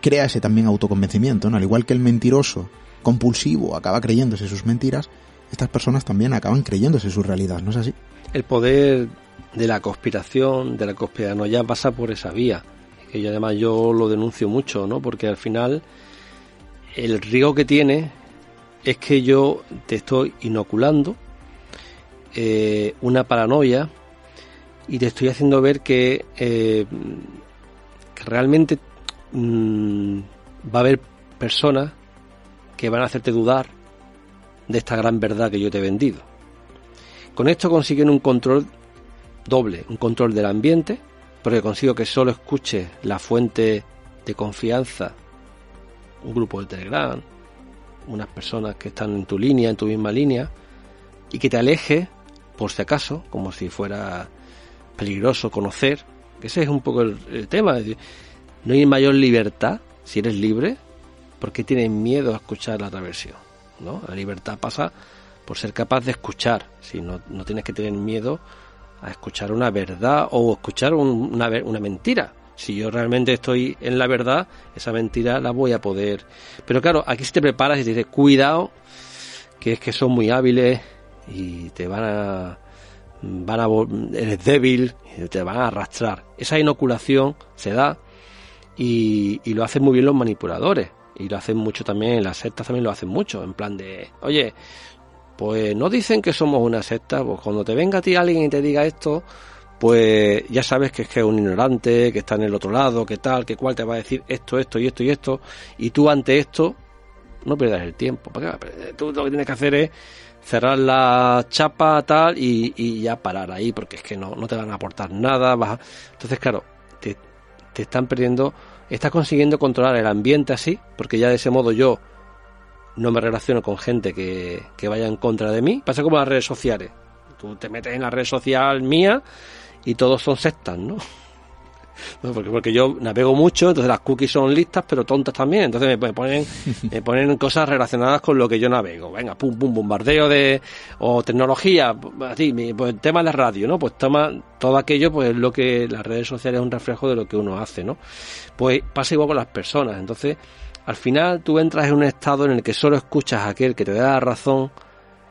crea ese también autoconvencimiento, ¿no? Al igual que el mentiroso compulsivo acaba creyéndose sus mentiras, estas personas también acaban creyéndose su realidad, ¿no es así? El poder de la conspiración, de la conspiranoia pasa por esa vía, que yo además yo lo denuncio mucho, ¿no? Porque al final el riesgo que tiene es que yo te estoy inoculando eh, una paranoia y te estoy haciendo ver que, eh, realmente mm, va a haber personas que van a hacerte dudar de esta gran verdad que yo te he vendido. Con esto consiguen un control doble, un control del ambiente, porque consigo que solo escuche la fuente de confianza, un grupo de Telegram, unas personas que están en tu línea, en tu misma línea, y que te aleje, por si acaso, como si fuera peligroso conocer, ese es un poco el, tema. No hay mayor libertad si eres libre, porque tienes miedo a escuchar la otra versión. ¿no? La libertad pasa por ser capaz de escuchar, si no, no tienes que tener miedo a escuchar una verdad o escuchar una, una mentira. Si yo realmente estoy en la verdad, esa mentira la voy a poder. Pero claro, aquí si te preparas y te dices, cuidado, que es que son muy hábiles y te van a van a, eres débil, te van a arrastrar. Esa inoculación se da y, lo hacen muy bien los manipuladores. Y lo hacen mucho también, las sectas también lo hacen mucho, en plan de, oye, pues no dicen que somos una secta, pues cuando te venga a ti alguien y te diga esto, pues ya sabes que es que es un ignorante, que está en el otro lado, que tal, que cual te va a decir esto, esto y esto y esto, y tú ante esto no pierdas el tiempo. Tú lo que tienes que hacer es cerrar la chapa tal y, ya parar ahí porque es que no, no te van a aportar nada. Vas Entonces, claro, te, te están perdiendo, estás consiguiendo controlar el ambiente así, porque ya de ese modo yo no me relaciono con gente que, que vaya en contra de mí. Pasa como las redes sociales. Tú te metes en la red social mía y todos son sectas, ¿no? Porque, porque yo navego mucho, entonces las cookies son listas, pero tontas también. Entonces me, ponen, me ponen cosas relacionadas con lo que yo navego. Venga, pum, pum, bombardeo de, o tecnología, así, pues tema de radio, ¿no? Pues toma todo aquello, pues lo que las redes sociales es un reflejo de lo que uno hace, ¿no? Pues pasa igual con las personas. Entonces, Al final tú entras en un estado en el que solo escuchas a aquel que te da la razón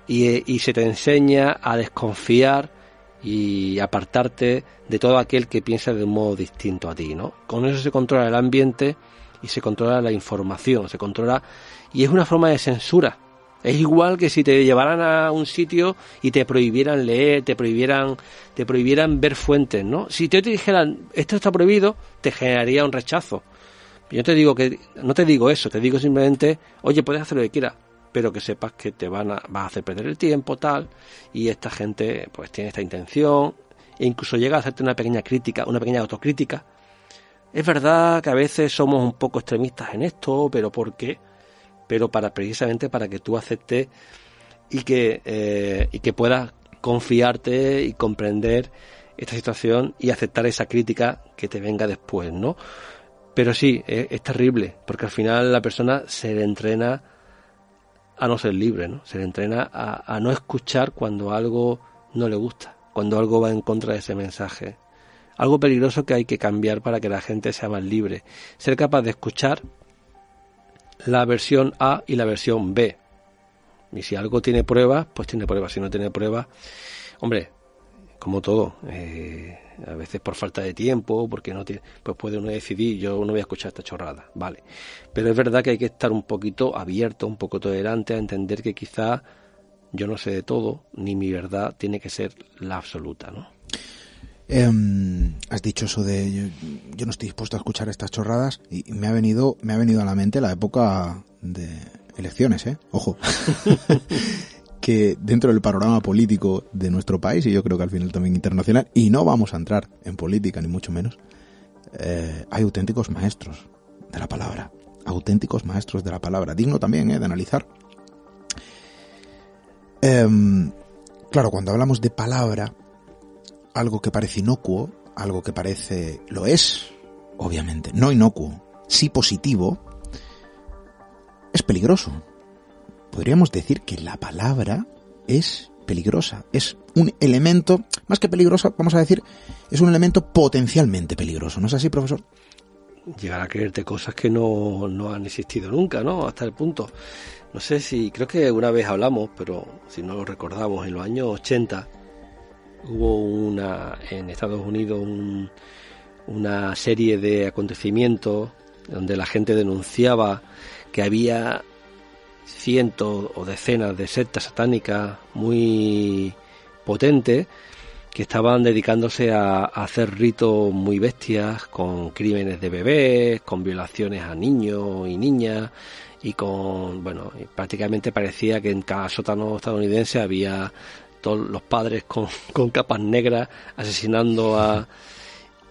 y, y se te enseña a desconfiar y apartarte de todo aquel que piensa de un modo distinto a ti, ¿no? Con eso se controla el ambiente y se controla la información, se controla y es una forma de censura. Es igual que si te llevaran a un sitio y te prohibieran leer, te prohibieran, te prohibieran ver fuentes, ¿no? Si te dijeran esto está prohibido, te generaría un rechazo. Yo te digo que no te digo eso, te digo simplemente, oye, puedes hacer lo que quieras, pero que sepas que te van a, vas a hacer perder el tiempo, tal, y esta gente pues tiene esta intención, e incluso llega a hacerte una pequeña crítica, una pequeña autocrítica. Es verdad que a veces somos un poco extremistas en esto, pero ¿por qué? Pero para precisamente para que tú aceptes y que, eh, y que puedas confiarte y comprender esta situación y aceptar esa crítica que te venga después, ¿no? Pero sí, es, es terrible, porque al final la persona se le entrena a no ser libre, ¿no? Se le entrena a, a, no escuchar cuando algo no le gusta, cuando algo va en contra de ese mensaje. Algo peligroso que hay que cambiar para que la gente sea más libre. Ser capaz de escuchar la versión A y la versión B. Y si algo tiene pruebas, pues tiene pruebas. Si no tiene pruebas, hombre, como todo, eh, a veces por falta de tiempo, porque no tiene, pues puede uno decidir, yo no voy a escuchar esta chorrada, vale. Pero es verdad que hay que estar un poquito abierto, un poco tolerante a entender que quizá yo no sé de todo, ni mi verdad tiene que ser la absoluta, ¿no? Eh, has dicho eso de yo, yo, no estoy dispuesto a escuchar estas chorradas y me ha venido me ha venido a la mente la época de elecciones, ¿eh? Ojo. que dentro del panorama político de nuestro país y yo creo que al final también internacional, y no vamos a entrar en política ni mucho menos, eh, hay auténticos maestros de la palabra, auténticos maestros de la palabra, digno también eh, de analizar. Eh, claro, cuando hablamos de palabra, algo que parece inocuo, algo que parece, lo es, obviamente, no inocuo, sí positivo, es peligroso podríamos decir que la palabra es peligrosa, es un elemento, más que peligrosa, vamos a decir, es un elemento potencialmente peligroso, ¿no es así, profesor? Llegar a creerte cosas que no, no han existido nunca, ¿no? Hasta el punto. No sé si, creo que una vez hablamos, pero si no lo recordamos, en los años 80 hubo una, en Estados Unidos, un, una serie de acontecimientos donde la gente denunciaba que había cientos o decenas de sectas satánicas muy potentes que estaban dedicándose a, hacer ritos muy bestias con crímenes de bebés, con violaciones a niños y niñas y con, bueno, prácticamente parecía que en cada sótano estadounidense había todos los padres con, con capas negras asesinando a,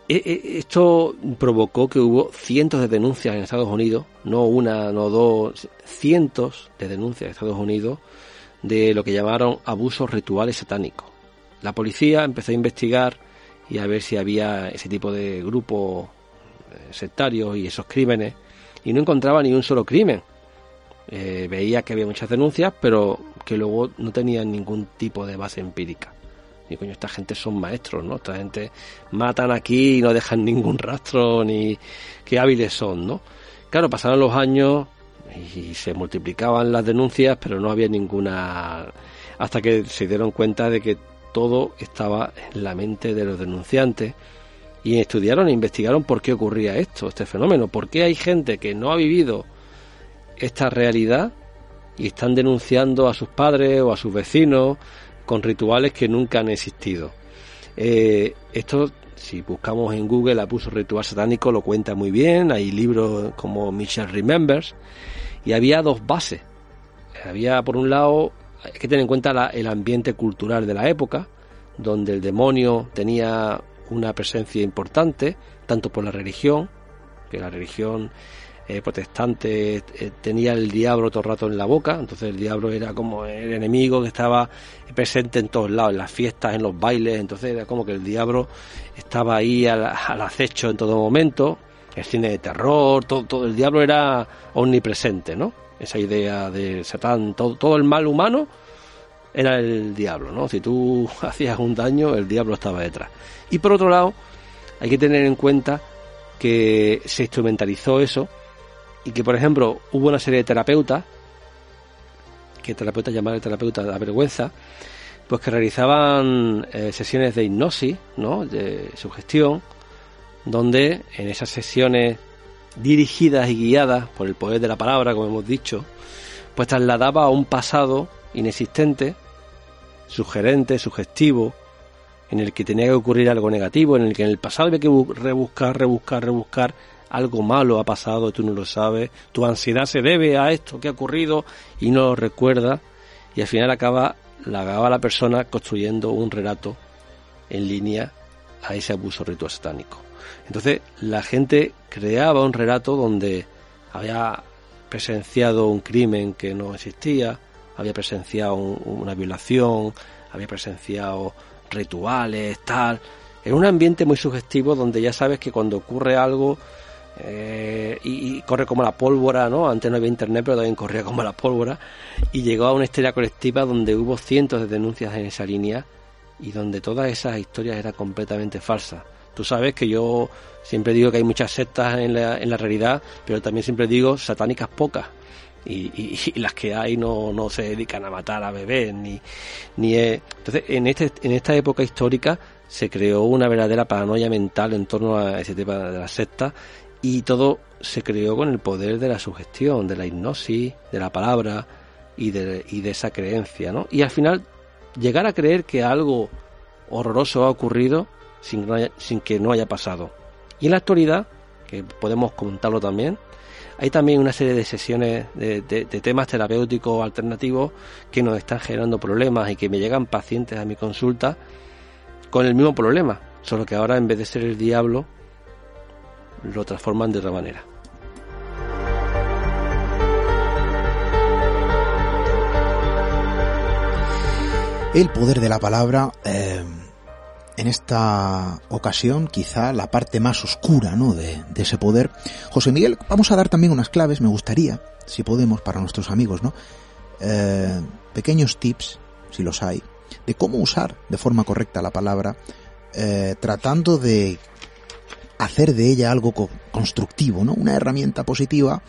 esto provocó que hubo cientos de denuncias en Estados Unidos, no una, no dos, cientos de denuncias en Estados Unidos de lo que llamaron abusos rituales satánicos. La policía empezó a investigar y a ver si había ese tipo de grupos eh, sectarios y esos crímenes y no encontraba ni un solo crimen. Eh, veía que había muchas denuncias, pero que luego no tenían ningún tipo de base empírica. Y coño, esta gente son maestros, ¿no? Esta gente matan aquí y no dejan ningún rastro, ni qué hábiles son, ¿no? Claro, pasaron los años y se multiplicaban las denuncias, pero no había ninguna... hasta que se dieron cuenta de que todo estaba en la mente de los denunciantes y estudiaron e investigaron por qué ocurría esto, este fenómeno, por qué hay gente que no ha vivido esta realidad y están denunciando a sus padres o a sus vecinos con rituales que nunca han existido. Eh, esto, si buscamos en Google abuso ritual satánico, lo cuenta muy bien. Hay libros como Michelle Remembers. Y había dos bases. Había, por un lado, que tener en cuenta la, el ambiente cultural de la época, donde el demonio tenía una presencia importante, tanto por la religión, que la religión eh, protestante eh, tenía el diablo todo el rato en la boca, entonces el diablo era como el enemigo que estaba presente en todos lados, en las fiestas, en los bailes, entonces era como que el diablo estaba ahí al, acecho en todo momento, el cine de terror, todo, todo, el diablo era omnipresente, ¿no? Esa idea de Satán, todo, todo el mal humano era el diablo, ¿no? Si tú hacías un daño, el diablo estaba detrás. Y por otro lado, hay que tener en cuenta que se instrumentalizó eso y que, por ejemplo, hubo una serie de terapeutas, que terapeutas llamaban terapeutas de la vergüenza, pues que realizaban eh, sesiones de hipnosis, ¿no? de sugestión, donde en esas sesiones dirigidas y guiadas por el poder de la palabra, como hemos dicho, pues trasladaba a un pasado inexistente, sugerente, sugestivo, en el que tenía que ocurrir algo negativo, en el que en el pasado había que rebuscar, rebuscar, rebuscar, algo malo ha pasado, tú no lo sabes, tu ansiedad se debe a esto que ha ocurrido y no lo recuerdas, y al final acaba la acaba la persona construyendo un relato en línea a ese abuso ritual satánico. Entonces la gente creaba un relato donde había presenciado un crimen que no existía, había presenciado una violación, había presenciado rituales, tal. En un ambiente muy sugestivo donde ya sabes que cuando ocurre algo eh, y, corre como la pólvora, ¿no? Antes no había internet, pero también corría como la pólvora. Y llegó a una historia colectiva donde hubo cientos de denuncias en esa línea y donde todas esas historias eran completamente falsas. Tú sabes que yo siempre digo que hay muchas sectas en la, en la realidad, pero también siempre digo satánicas pocas. Y, las que hay no, no se dedican a matar a bebés ni ni entonces en este en esta época histórica se creó una verdadera paranoia mental en torno a ese tema de las sectas y todo se creó con el poder de la sugestión, de la hipnosis, de la palabra y de, y de esa creencia, ¿no? Y al final llegar a creer que algo horroroso ha ocurrido sin, que no haya pasado. Y en la actualidad, que podemos comentarlo también, hay también una serie de sesiones de, de, temas terapéuticos alternativos que nos están generando problemas y que me llegan pacientes a mi consulta con el mismo problema, solo que ahora en vez de ser el diablo, lo transforman de otra manera. El poder de la palabra, eh, en esta ocasión, quizá la parte más oscura ¿no? de, ese poder. José Miguel, vamos a dar también unas claves, me gustaría, si podemos, para nuestros amigos, ¿no? Eh, pequeños tips, si los hay, de cómo usar de forma correcta la palabra, eh, tratando de hacer de ella algo constructivo, ¿no? Una herramienta positiva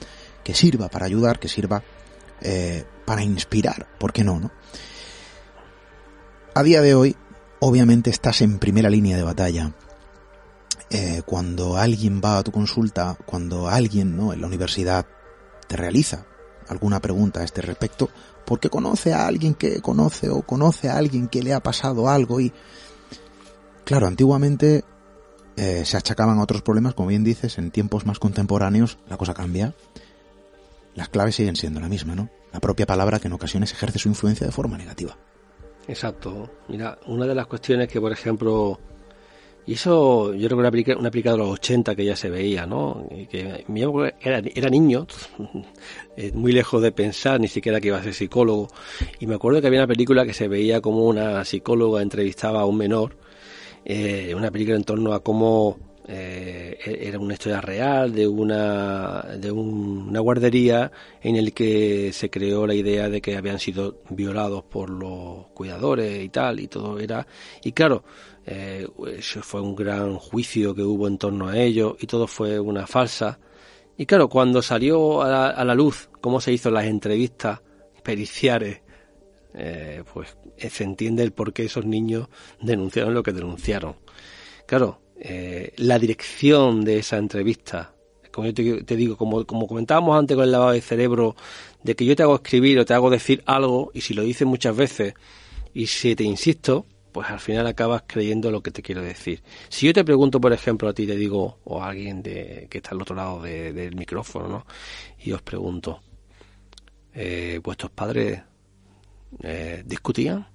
que sirva para ayudar, que sirva eh, para inspirar, ¿por qué no, no? A día de hoy, obviamente estás en primera línea de batalla. Eh, cuando alguien va a tu consulta, cuando alguien, ¿no? En la universidad te realiza alguna pregunta a este respecto, porque conoce a alguien que conoce o conoce a alguien que le ha pasado algo y claro, antiguamente eh, se achacaban a otros problemas, como bien dices, en tiempos más contemporáneos la cosa cambia. Las claves siguen siendo la misma, ¿no? La propia palabra que en ocasiones ejerce su influencia de forma negativa. Exacto. Mira, una de las cuestiones que, por ejemplo, y eso yo creo que una aplicado a los 80 que ya se veía, ¿no? Que era, era niño, eh, muy lejos de pensar ni siquiera que iba a ser psicólogo. Y me acuerdo que había una película que se veía como una psicóloga entrevistaba a un menor eh, una película en torno a cómo eh, e-, era una historia real de una de una guardería en el que se creó la idea de que habían sido violados por los cuidadores y tal y todo era y claro eh, eso fue un gran juicio que hubo en torno a ello y todo fue una falsa y claro cuando salió a la, a la luz cómo se hizo las entrevistas periciales eh, pues eh, se entiende el por qué esos niños denunciaron lo que denunciaron. Claro, eh, la dirección de esa entrevista, como yo te, digo, como, como comentábamos antes con el lavado de cerebro, de que yo te hago escribir o te hago decir algo y si lo dices muchas veces y si te insisto, pues al final acabas creyendo lo que te quiero decir. Si yo te pregunto, por ejemplo, a ti te digo, o a alguien de, que está al otro lado del micrófono, ¿no? Y os pregunto, eh, ¿vuestros padres eh, discutían,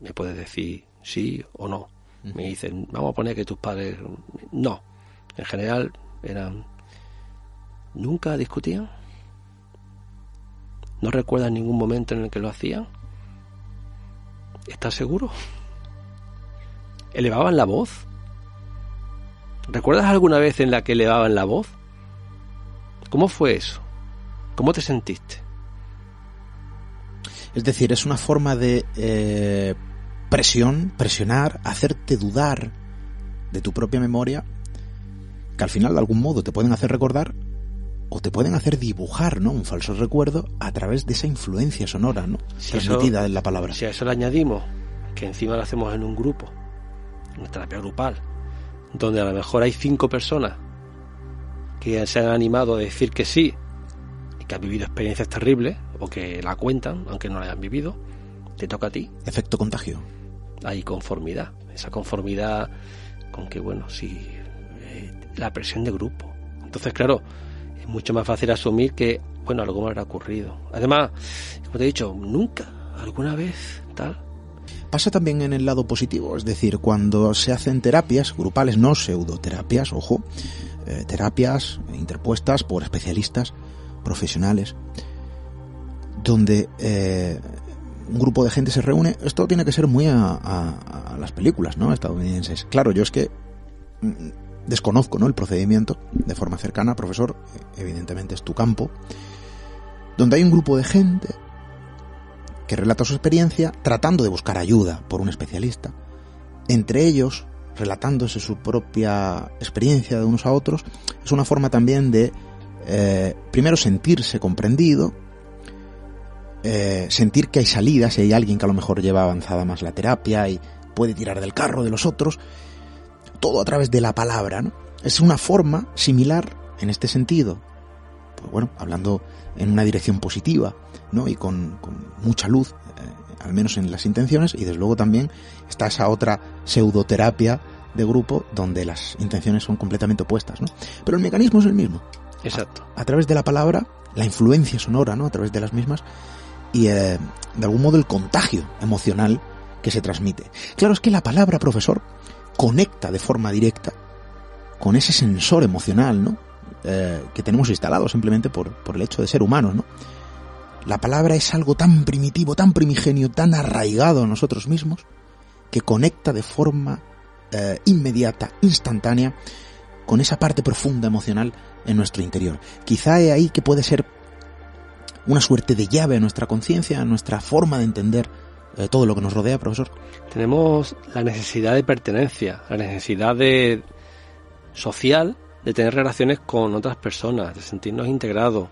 me puedes decir sí o no. Me dicen, vamos a poner que tus padres no. En general eran nunca discutían. ¿No recuerdas ningún momento en el que lo hacían? ¿Estás seguro? ¿Elevaban la voz? ¿Recuerdas alguna vez en la que elevaban la voz? ¿Cómo fue eso? ¿Cómo te sentiste? Es decir, es una forma de eh, presión, presionar, hacerte dudar de tu propia memoria, que al final de algún modo te pueden hacer recordar, o te pueden hacer dibujar, ¿no? Un falso recuerdo a través de esa influencia sonora, ¿no? Transmitida en la palabra. Si a eso le añadimos que encima lo hacemos en un grupo, en una terapia grupal, donde a lo mejor hay cinco personas que se han animado a decir que sí y que han vivido experiencias terribles o que la cuentan, aunque no la hayan vivido, te toca a ti. Efecto contagio. Hay conformidad. Esa conformidad con que, bueno, sí, eh, la presión de grupo. Entonces, claro, es mucho más fácil asumir que, bueno, algo me habrá ocurrido. Además, como te he dicho, nunca, alguna vez, tal. Pasa también en el lado positivo, es decir, cuando se hacen terapias grupales, no pseudoterapias, ojo, eh, terapias interpuestas por especialistas profesionales, donde eh, un grupo de gente se reúne, esto tiene que ser muy a, las películas, ¿no? Estadounidenses. Claro, yo es que mm, desconozco, ¿no? El procedimiento de forma cercana, profesor, evidentemente es tu campo, donde hay un grupo de gente que relata su experiencia tratando de buscar ayuda por un especialista, entre ellos relatándose su propia experiencia de unos a otros, es una forma también de, eh, primero, sentirse comprendido, eh, sentir que hay salidas, si hay alguien que a lo mejor lleva avanzada más la terapia y puede tirar del carro de los otros, todo a través de la palabra, ¿no? Es una forma similar en este sentido, pues bueno, hablando en una dirección positiva, ¿no? Y con, mucha luz, eh, al menos en las intenciones, y desde luego también está esa otra pseudoterapia de grupo donde las intenciones son completamente opuestas, ¿no? Pero el mecanismo es el mismo. Exacto. A, través de la palabra, la influencia sonora, ¿no? A través de las mismas y eh, de algún modo el contagio emocional que se transmite. Claro, es que la palabra profesor conecta de forma directa con ese sensor emocional, ¿no? Eh, que tenemos instalado simplemente por, por el hecho de ser humanos, ¿no? La palabra es algo tan primitivo, tan primigenio, tan arraigado a nosotros mismos, que conecta de forma eh, inmediata, instantánea, con esa parte profunda emocional en nuestro interior. Quizá es ahí que puede ser una suerte de llave a nuestra conciencia, a nuestra forma de entender eh, todo lo que nos rodea, profesor. Tenemos la necesidad de pertenencia, la necesidad de social, de tener relaciones con otras personas, de sentirnos integrados.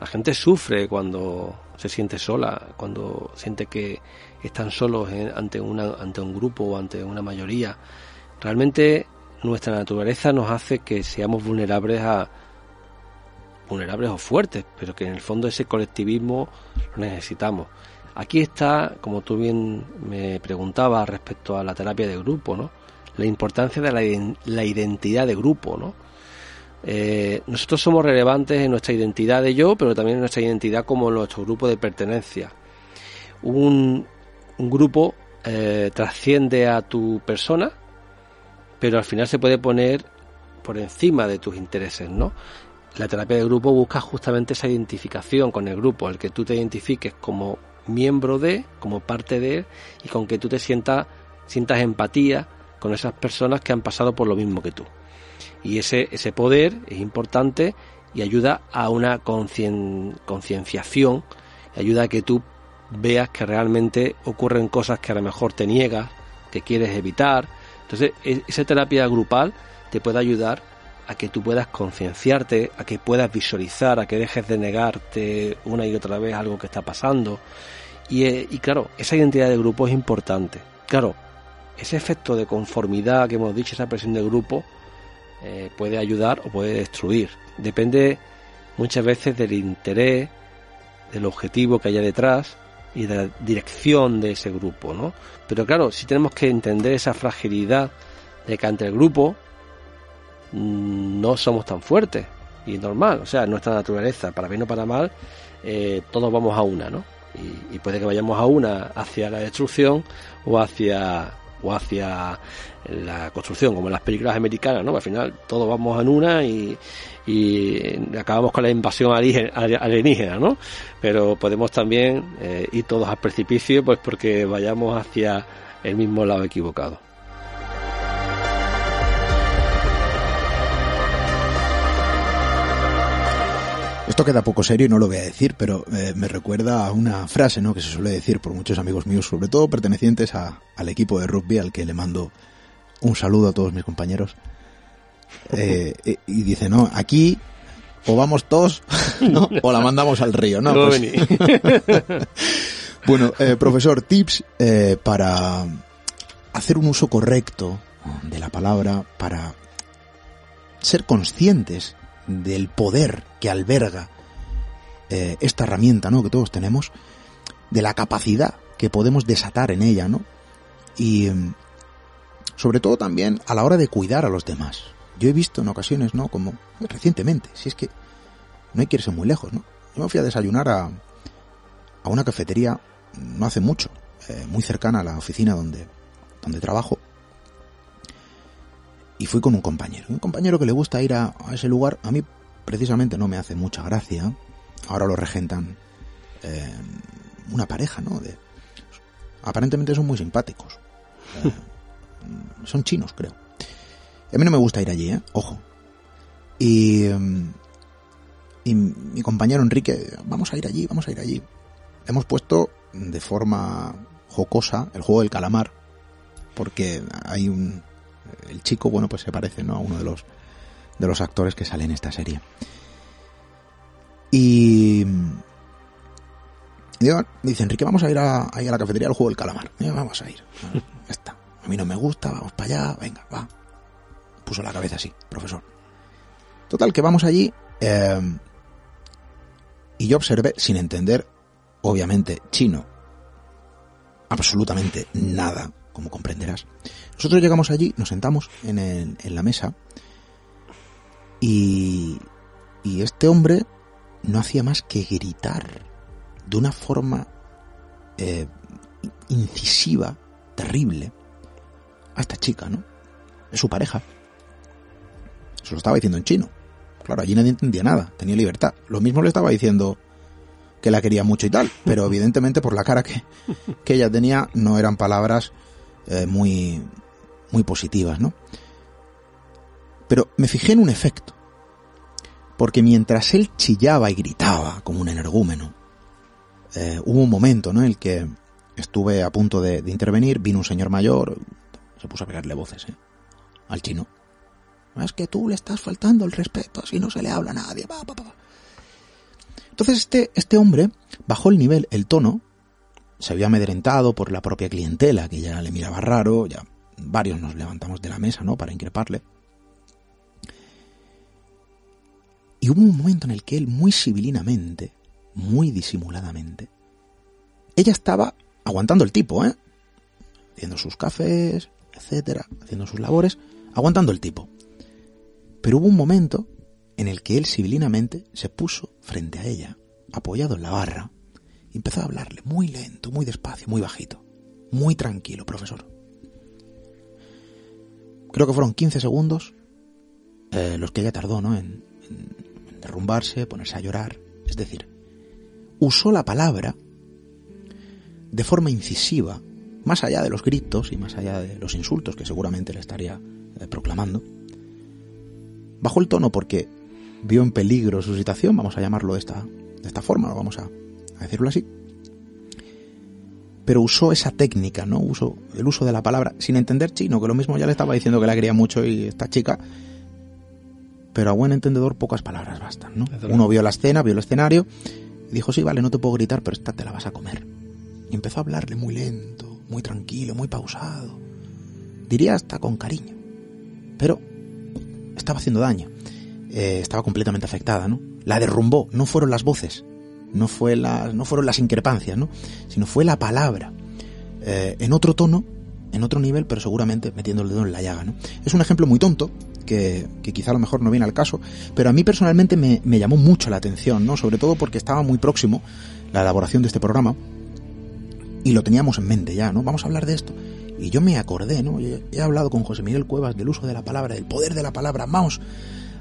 La gente sufre cuando se siente sola, cuando siente que están solos ante, ante un grupo o ante una mayoría. Realmente nuestra naturaleza nos hace que seamos vulnerables a, vulnerables o fuertes, pero que en el fondo ese colectivismo lo necesitamos. Aquí está, como tú bien me preguntabas respecto a la terapia de grupo, ¿no? La importancia de la, identidad de grupo, ¿no? Eh, nosotros somos relevantes en nuestra identidad de yo, pero también en nuestra identidad como nuestro grupo de pertenencia. Un, grupo eh, trasciende a tu persona, pero al final se puede poner por encima de tus intereses, ¿no? La terapia de grupo busca justamente esa identificación con el grupo, el que tú te identifiques como miembro de, como parte de, y con que tú te sientas, sientas empatía con esas personas que han pasado por lo mismo que tú. Y ese, ese poder es importante y ayuda a una concienciación, ayuda a que tú veas que realmente ocurren cosas que a lo mejor te niegas, que quieres evitar. Entonces, e-, esa terapia grupal te puede ayudar a que tú puedas concienciarte, a que puedas visualizar, a que dejes de negarte una y otra vez algo que está pasando. Y, eh, claro, esa identidad de grupo es importante. Claro, ese efecto de conformidad que hemos dicho, esa presión de grupo, eh, puede ayudar o puede destruir. Depende muchas veces del interés, del objetivo que haya detrás y de la dirección de ese grupo, ¿no? Pero claro, si tenemos que entender esa fragilidad de que ante el grupo no somos tan fuertes y normal, o sea, nuestra naturaleza, para bien o para mal, eh, todos vamos a una, ¿no? Y, puede que vayamos a una hacia la destrucción o hacia o hacia la construcción, como en las películas americanas, ¿no? Al final todos vamos en una y, acabamos con la invasión alienígena, ¿no? Pero podemos también eh, ir todos al precipicio, pues porque vayamos hacia el mismo lado equivocado. Esto queda poco serio y no lo voy a decir, pero eh, me recuerda a una frase ¿no? que se suele decir por muchos amigos míos, sobre todo pertenecientes al equipo de rugby al que le mando un saludo a todos mis compañeros. Eh, y dice, no, aquí o vamos todos, ¿no? o la mandamos al río, ¿no? Luego Pues- bueno, eh, profesor, tips eh, para hacer un uso correcto de la palabra, para ser conscientes del poder que alberga eh, esta herramienta, ¿no? Que todos tenemos, de la capacidad que podemos desatar en ella, ¿no? Y mm, sobre todo también a la hora de cuidar a los demás. Yo he visto en ocasiones, ¿no? Como recientemente, si es que no hay que irse muy lejos, ¿no? Yo me fui a desayunar a, a una cafetería no hace mucho, eh, muy cercana a la oficina donde, donde trabajo. Y fui con un compañero. Un compañero que le gusta ir a, ese lugar. A mí precisamente no me hace mucha gracia. Ahora lo regentan eh, una pareja, ¿no? De, aparentemente son muy simpáticos. Eh, son chinos, creo. A mí no me gusta ir allí, ¿eh? Ojo. Y, mm, y mi compañero Enrique, vamos a ir allí, vamos a ir allí. Hemos puesto de forma jocosa el juego del calamar, porque hay un... El chico, bueno, pues se parece, ¿no? A uno de los, de los actores que sale en esta serie. Y... digo, dice Enrique, vamos a ir a, ahí a la cafetería al juego del calamar. Yo, vamos a ir. Ya está. A mí no me gusta, vamos para allá, venga, va. Puso la cabeza así, profesor. Total, que vamos allí. eh, y yo observé, sin entender, obviamente, chino. Absolutamente nada, como comprenderás. Nosotros llegamos allí, nos sentamos en, el- en la mesa. Y, y este hombre no hacía más que gritar de una forma eh, incisiva, terrible, a esta chica, ¿no? Es su pareja. Se lo estaba diciendo en chino. Claro, allí nadie entendía nada, tenía libertad. Lo mismo le estaba diciendo que la quería mucho y tal, pero evidentemente por la cara que, que ella tenía no eran palabras eh, muy, muy positivas, ¿no? Pero me fijé en un efecto, porque mientras él chillaba y gritaba como un energúmeno, eh, hubo un momento, ¿no? En el que estuve a punto de, intervenir, vino un señor mayor, se puso a pegarle voces, ¿eh? Al chino. Es que tú le estás faltando el respeto, así no se le habla a nadie. pa, pa, pa, pa". Entonces este, este hombre bajó el nivel, el tono, se había amedrentado por la propia clientela, que ya le miraba raro, ya varios nos levantamos de la mesa, ¿no? Para increparle. Y hubo un momento en el que él, muy civilinamente, muy disimuladamente, ella estaba aguantando el tipo, ¿eh? Haciendo sus cafés, etcétera, haciendo sus labores, aguantando el tipo. Pero hubo un momento en el que él civilinamente se puso frente a ella, apoyado en la barra, y empezó a hablarle muy lento, muy despacio, muy bajito. Muy tranquilo, profesor. Creo que fueron 15 segundos eh, los que ella tardó, ¿no? En, derrumbarse, ponerse a llorar. Es decir, usó la palabra de forma incisiva, más allá de los gritos y más allá de los insultos que seguramente le estaría eh, proclamando. Bajó el tono porque vio en peligro su situación, vamos a llamarlo de esta, de esta forma, ¿no? vamos a, a decirlo así. Pero usó esa técnica, ¿no? Usó el uso de la palabra sin entender chino, que lo mismo ya le estaba diciendo que la quería mucho y esta chica. Pero a buen entendedor pocas palabras bastan, ¿no? Uno vio la escena, vio el escenario y dijo, sí, vale, no te puedo gritar, pero esta te la vas a comer. Y empezó a hablarle muy lento, muy tranquilo, muy pausado. Diría hasta con cariño. Pero estaba haciendo daño. Eh, estaba completamente afectada, ¿no? La derrumbó, no fueron las voces, no, fue la, no fueron las increpancias, ¿no? Sino fue la palabra. Eh, en otro tono, en otro nivel, pero seguramente metiendo el dedo en la llaga, ¿no? Es un ejemplo muy tonto, que, que quizá a lo mejor no viene al caso, pero a mí personalmente me, me llamó mucho la atención, ¿no? Sobre todo porque estaba muy próximo la elaboración de este programa y lo teníamos en mente ya, ¿no? Vamos a hablar de esto. Y yo me acordé, ¿no? He, hablado con José Miguel Cuevas del uso de la palabra, del poder de la palabra. Vamos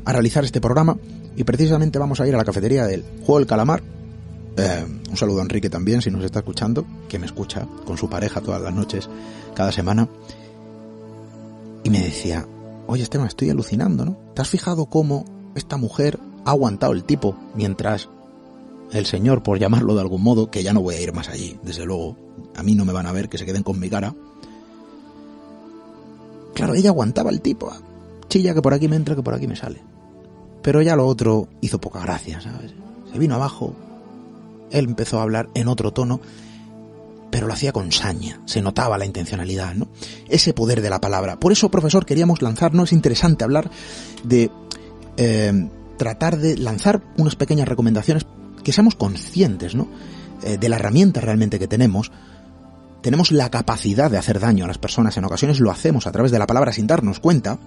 a realizar este programa y precisamente vamos a ir a la cafetería del Juego del Calamar. Eh, un saludo a Enrique también, si nos está escuchando, que me escucha con su pareja todas las noches, cada semana. Y me decía, oye Esteban, estoy alucinando, ¿no? ¿Te has fijado cómo esta mujer ha aguantado el tipo mientras el señor, por llamarlo de algún modo, que ya no voy a ir más allí, desde luego, a mí no me van a ver, que se queden con mi cara. Claro, ella aguantaba el tipo, chilla que por aquí me entra, que por aquí me sale. Pero ya lo otro hizo poca gracia, ¿sabes? Se vino abajo, él empezó a hablar en otro tono, pero lo hacía con saña, se notaba la intencionalidad, ¿no? Ese poder de la palabra. Por eso, profesor, queríamos lanzarnos, es interesante hablar de eh, tratar de lanzar unas pequeñas recomendaciones que seamos conscientes, ¿no? Eh, de la herramienta realmente que tenemos. Tenemos la capacidad de hacer daño a las personas, en ocasiones lo hacemos a través de la palabra sin darnos cuenta.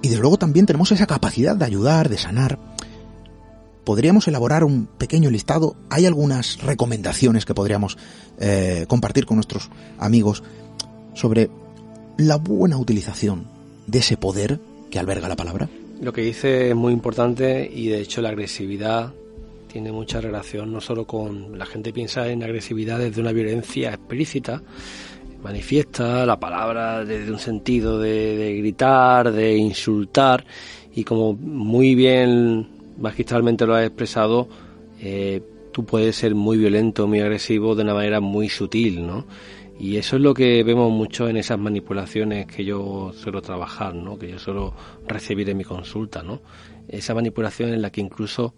Y desde luego también tenemos esa capacidad de ayudar, de sanar podríamos elaborar un pequeño listado. Hay algunas recomendaciones que podríamos eh, compartir con nuestros amigos sobre la buena utilización de ese poder que alberga la palabra. Lo que dice es muy importante y de hecho la agresividad tiene mucha relación no solo con la gente piensa en agresividad desde una violencia explícita, manifiesta la palabra desde un sentido de, de gritar, de insultar y como muy bien magistralmente lo has expresado, eh, tú puedes ser muy violento, muy agresivo de una manera muy sutil, ¿no? Y eso es lo que vemos mucho en esas manipulaciones que yo suelo trabajar, ¿no? Que yo suelo recibir en mi consulta, ¿no? Esa manipulación en la que incluso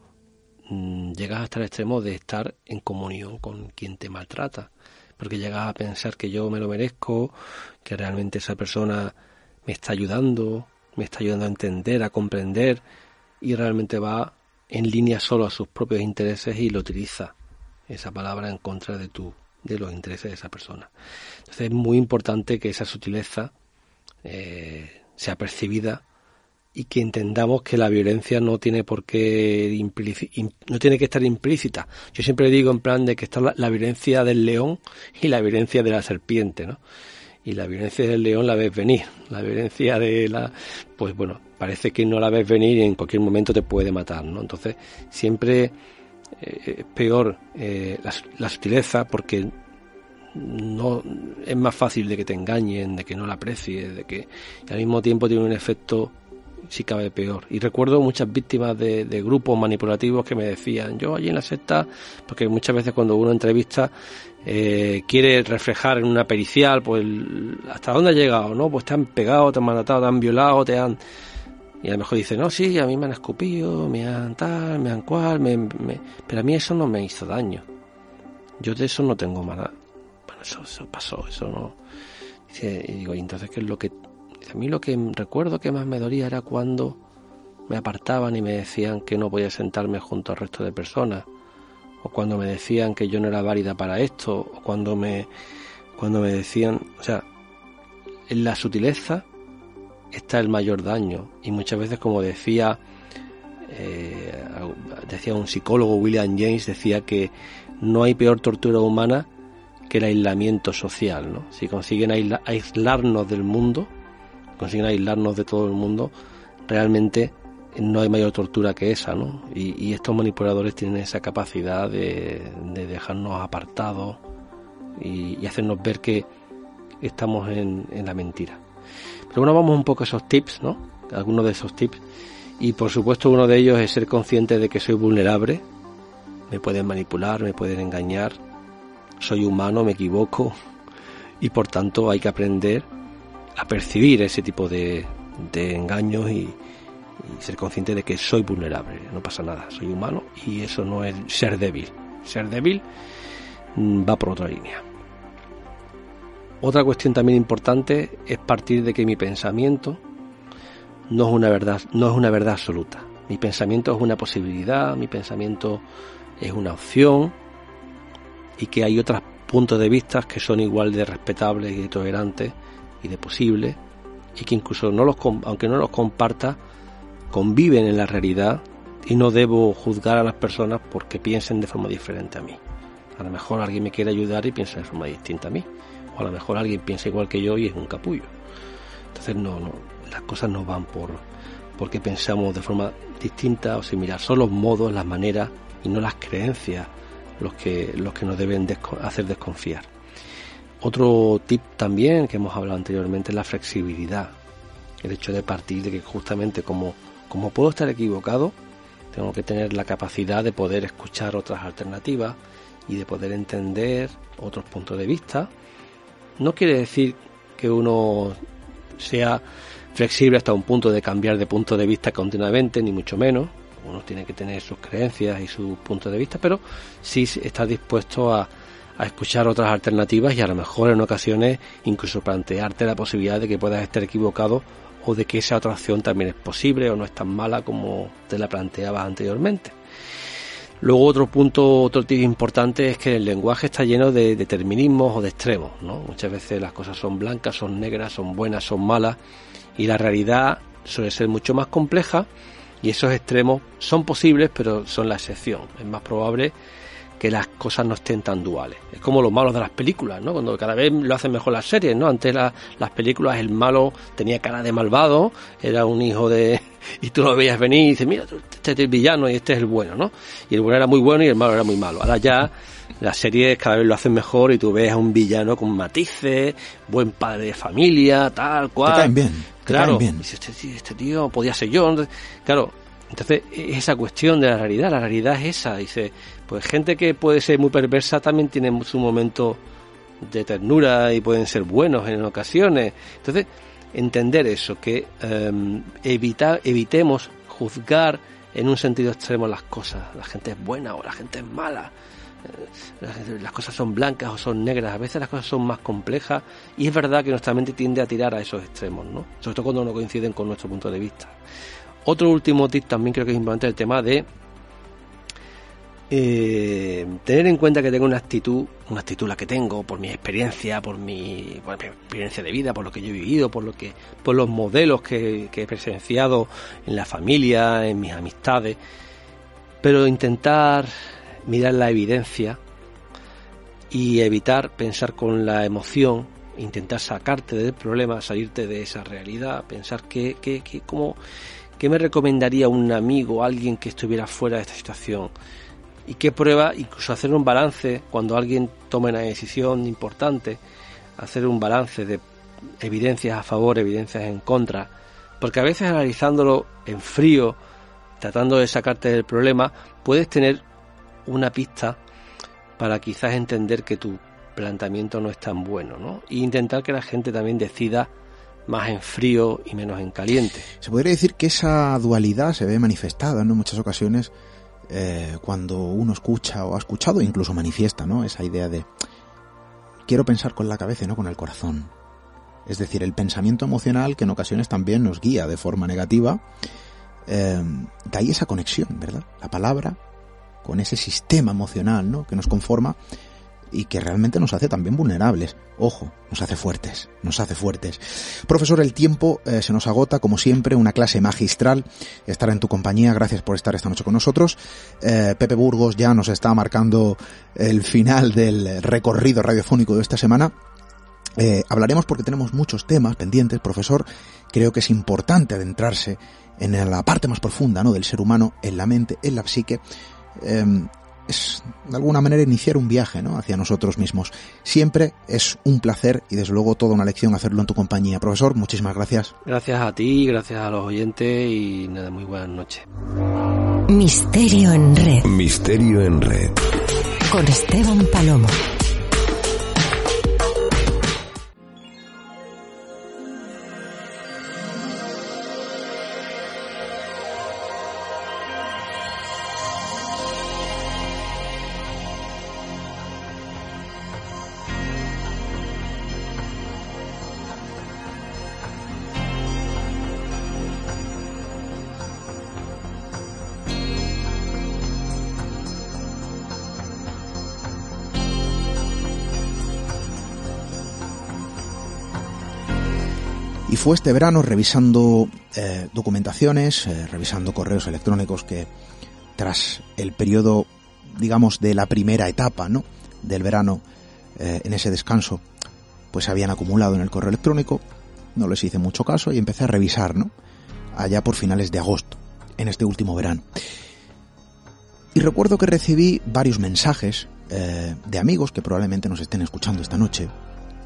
mm, llegas hasta el extremo de estar en comunión con quien te maltrata, porque llegas a pensar que yo me lo merezco, que realmente esa persona me está ayudando, me está ayudando a entender, a comprender, y realmente va en línea solo a sus propios intereses y lo utiliza esa palabra en contra de tu de los intereses de esa persona. Entonces es muy importante que esa sutileza eh, sea percibida y que entendamos que la violencia no tiene por qué no tiene que estar implícita. Yo siempre digo en plan de que está la, la, violencia del león y la violencia de la serpiente, ¿no? Y la violencia del león la ves venir, la violencia de la pues bueno, parece que no la ves venir y en cualquier momento te puede matar, ¿no? Entonces, siempre eh, es peor eh, la, sutileza porque no es más fácil de que te engañen, de que no la aprecies, de que al mismo tiempo tiene un efecto si cabe peor. Y recuerdo muchas víctimas de, grupos manipulativos que me decían, yo allí en la secta, porque muchas veces cuando uno entrevista eh, quiere reflejar en una pericial, pues hasta dónde ha llegado, ¿no? Pues te han pegado, te han matado, te han violado, te han y a lo mejor dice, no, sí, a mí me han escupido, me han tal, me han cual, me, pero a mí eso no me hizo daño. Yo de eso no tengo nada. Bueno, eso, pasó, eso no. Y digo, ¿y entonces qué es lo que.? A mí lo que recuerdo que más me dolía era cuando me apartaban y me decían que no podía sentarme junto al resto de personas. O cuando me decían que yo no era válida para esto. O cuando me, cuando me decían. O sea, en la sutileza está el mayor daño. Y muchas veces, como decía, eh, decía un psicólogo, William James, decía que no hay peor tortura humana que el aislamiento social. ¿no? Si consiguen aislarnos del mundo, consiguen aislarnos de todo el mundo, realmente no hay mayor tortura que esa, ¿no? Y, estos manipuladores tienen esa capacidad de, dejarnos apartados y, hacernos ver que estamos en la mentira. Pero bueno, vamos un poco a esos tips, ¿no? Algunos de esos tips. Y por supuesto uno de ellos es ser consciente de que soy vulnerable. Me pueden manipular, me pueden engañar. Soy humano, me equivoco. Y por tanto hay que aprender a percibir ese tipo de, engaños y, y ser consciente de que soy vulnerable. No pasa nada, soy humano y eso no es ser débil. Ser débil mm, va por otra línea. Otra cuestión también importante es partir de que mi pensamiento no es una verdad, no es una verdad absoluta. Mi pensamiento es una posibilidad, mi pensamiento es una opción y que hay otros puntos de vista que son igual de respetables y de tolerantes y de posibles y que incluso no los aunque no los comparta conviven en la realidad y no debo juzgar a las personas porque piensen de forma diferente a mí. A lo mejor alguien me quiere ayudar y piensa de forma distinta a mí a lo mejor alguien piensa igual que yo y es un capullo. Entonces no, no las cosas no van por porque pensamos de forma distinta o similar, son los modos, las maneras y no las creencias los que, los que nos deben hacer desconfiar. Otro tip también que hemos hablado anteriormente es la flexibilidad. El hecho de partir de que justamente como, como puedo estar equivocado, tengo que tener la capacidad de poder escuchar otras alternativas y de poder entender otros puntos de vista no quiere decir que uno sea flexible hasta un punto de cambiar de punto de vista continuamente, ni mucho menos. Uno tiene que tener sus creencias y su punto de vista, pero sí está dispuesto a, a escuchar otras alternativas y a lo mejor en ocasiones incluso plantearte la posibilidad de que puedas estar equivocado o de que esa otra opción también es posible o no es tan mala como te la planteabas anteriormente. Luego otro punto, otro tip importante es que el lenguaje está lleno de determinismos o de extremos. Muchas veces las cosas son blancas, son negras, son buenas, son malas y la realidad suele ser mucho más compleja y esos extremos son posibles pero son la excepción. Es más probable que las cosas no estén tan duales. Es como los malos de las películas, ¿no? Cuando cada vez lo hacen mejor las series, ¿no? Antes las películas el malo tenía cara de malvado, era un hijo de... y tú lo veías venir y dices, mira, este es el villano y este es el bueno, ¿no? Y el bueno era muy bueno y el malo era muy malo. Ahora ya las series cada vez lo hacen mejor y tú ves a un villano con matices, buen padre de familia, tal cual. Te caen bien. claro. bien. Este, este tío podía ser yo. Claro, entonces, esa cuestión de la realidad, la realidad es esa. Dice, pues gente que puede ser muy perversa también tiene su momento de ternura y pueden ser buenos en ocasiones. Entonces, entender eso, que em, evitemos juzgar en un sentido extremo las cosas. La gente es buena o la gente es mala. Eh, las cosas son blancas o son negras, a veces las cosas son más complejas y es verdad que nuestra mente tiende a tirar a esos extremos, ¿no? Sobre todo cuando no coinciden con nuestro punto de vista. Otro último tip también creo que es importante el tema de eh, tener en cuenta que tengo una actitud, una actitud la que tengo por mi experiencia, por mi, experiencia de vida, por lo que yo he vivido, por lo que, por los modelos que, he presenciado en la familia, en mis amistades, pero intentar mirar la evidencia y evitar pensar con la emoción, intentar sacarte del problema, salirte de esa realidad, pensar que, que, que cómo, ¿Qué me recomendaría un amigo, alguien que estuviera fuera de esta situación? ¿Y qué prueba, incluso hacer un balance cuando alguien tome una decisión importante, hacer un balance de evidencias a favor, evidencias en contra? Porque a veces analizándolo en frío, tratando de sacarte del problema, puedes tener una pista para quizás entender que tu planteamiento no es tan bueno, ¿no? E intentar que la gente también decida más en frío y menos en caliente. Se podría decir que esa dualidad se ve manifestada en muchas ocasiones eh, cuando uno escucha o ha escuchado, incluso manifiesta, ¿no? Esa idea de quiero pensar con la cabeza y no con el corazón. Es decir, el pensamiento emocional que en ocasiones también nos guía de forma negativa. Eh, de ahí esa conexión, ¿verdad? La palabra con ese sistema emocional, ¿no? Que nos conforma y que realmente nos hace también vulnerables. Ojo, nos hace fuertes, nos hace fuertes. Profesor, el tiempo eh, se nos agota, como siempre, una clase magistral. Estar en tu compañía, gracias por estar esta noche con nosotros. Eh, Pepe Burgos ya nos está marcando el final del recorrido radiofónico de esta semana. Eh, hablaremos porque tenemos muchos temas pendientes, profesor. Creo que es importante adentrarse en la parte más profunda ¿no? del ser humano, en la mente, en la psique es de alguna manera iniciar un viaje ¿no? hacia nosotros mismos. Siempre es un placer y desde luego toda una lección hacerlo en tu compañía. Profesor, muchísimas gracias. Gracias a ti, gracias a los oyentes y nada, muy buenas noches. Misterio en red. Misterio en red. Con Esteban Palomo. Fue este verano revisando eh, documentaciones, eh, revisando correos electrónicos que tras el periodo, digamos, de la primera etapa, ¿no? Del verano, eh, en ese descanso, pues se habían acumulado en el correo electrónico. No les hice mucho caso y empecé a revisar, ¿no? Allá por finales de agosto, en este último verano. Y recuerdo que recibí varios mensajes de amigos que probablemente nos estén escuchando esta noche,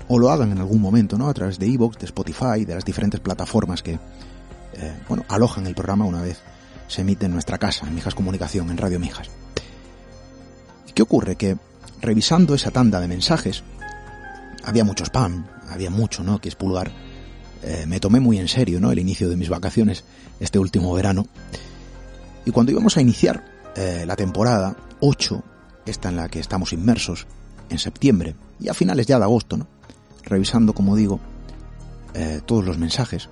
o lo hagan en algún momento, ¿no? A través de Evox, de Spotify, de las diferentes plataformas que, eh, bueno, alojan el programa una vez se emite en nuestra casa, en Mijas Comunicación, en Radio Mijas. ¿Qué ocurre? Que revisando esa tanda de mensajes, había mucho spam, había mucho, ¿no? Que expulgar eh, me tomé muy en serio ¿no? el inicio de mis vacaciones este último verano. Y cuando íbamos a iniciar eh, la temporada 8, esta en la que estamos inmersos, en septiembre y a finales ya de agosto, ¿no? Revisando, como digo, eh, todos los mensajes,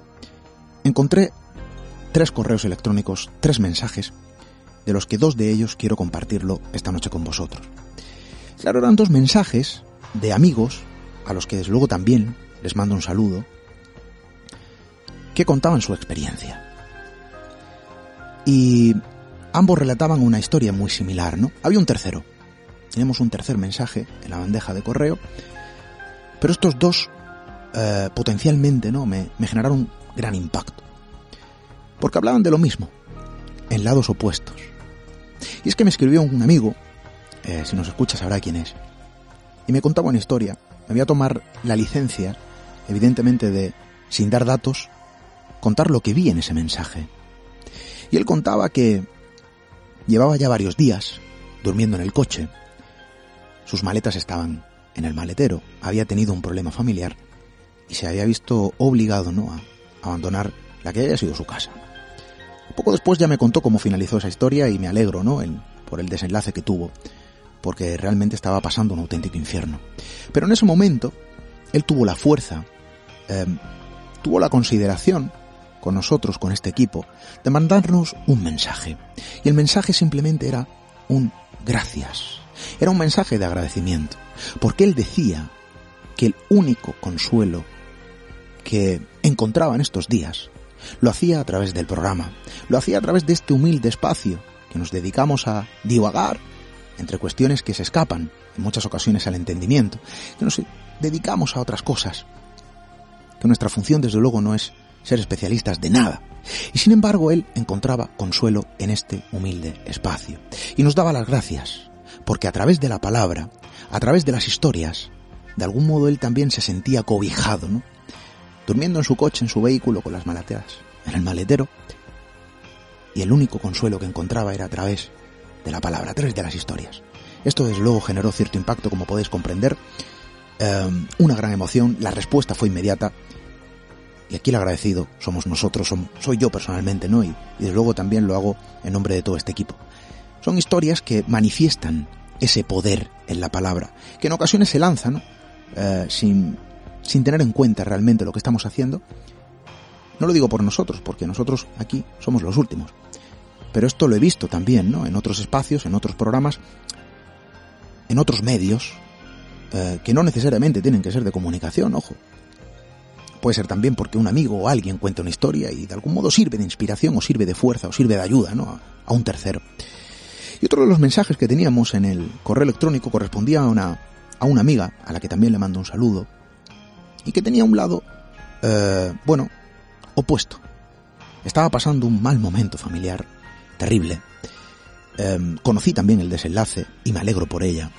encontré tres correos electrónicos, tres mensajes, de los que dos de ellos quiero compartirlo esta noche con vosotros. Claro, eran dos mensajes de amigos, a los que desde luego también les mando un saludo, que contaban su experiencia. Y ambos relataban una historia muy similar, ¿no? Había un tercero. Tenemos un tercer mensaje en la bandeja de correo, pero estos dos eh, potencialmente, ¿no? Me, me generaron gran impacto. Porque hablaban de lo mismo, en lados opuestos. Y es que me escribió un amigo, eh, si nos escucha sabrá quién es, y me contaba una historia. Me voy a tomar la licencia, evidentemente, de, sin dar datos, contar lo que vi en ese mensaje. Y él contaba que llevaba ya varios días durmiendo en el coche. Sus maletas estaban en el maletero, había tenido un problema familiar y se había visto obligado ¿no? a abandonar la que había sido su casa. Poco después ya me contó cómo finalizó esa historia y me alegro ¿no? por el desenlace que tuvo, porque realmente estaba pasando un auténtico infierno. Pero en ese momento, él tuvo la fuerza, eh, tuvo la consideración con nosotros, con este equipo, de mandarnos un mensaje. Y el mensaje simplemente era un gracias. Era un mensaje de agradecimiento, porque él decía que el único consuelo que encontraba en estos días lo hacía a través del programa, lo hacía a través de este humilde espacio que nos dedicamos a divagar entre cuestiones que se escapan en muchas ocasiones al entendimiento, que nos dedicamos a otras cosas, que nuestra función desde luego no es ser especialistas de nada. Y sin embargo él encontraba consuelo en este humilde espacio. Y nos daba las gracias, porque a través de la palabra, a través de las historias, de algún modo él también se sentía cobijado, ¿no? Durmiendo en su coche, en su vehículo, con las malateas, en el maletero. Y el único consuelo que encontraba era a través de la palabra, a través de las historias. Esto desde luego generó cierto impacto, como podéis comprender. Eh, una gran emoción, la respuesta fue inmediata y aquí el agradecido somos nosotros, soy yo personalmente, ¿no? Y, desde luego también lo hago en nombre de todo este equipo. Son historias que manifiestan ese poder en la palabra, que en ocasiones se lanzan eh, sin, sin tener en cuenta realmente lo que estamos haciendo. No lo digo por nosotros, porque nosotros aquí somos los últimos. Pero esto lo he visto también, ¿no? En otros espacios, en otros programas, en otros medios, eh, que no necesariamente tienen que ser de comunicación, ojo. Puede ser también porque un amigo o alguien cuenta una historia y de algún modo sirve de inspiración o sirve de fuerza o sirve de ayuda ¿no? a, un tercero. Y otro de los mensajes que teníamos en el correo electrónico correspondía a una, a una amiga, a la que también le mando un saludo, y que tenía un lado, eh, bueno, opuesto. Estaba pasando un mal momento familiar, terrible. Em, conocí también el desenlace y me alegro por ella.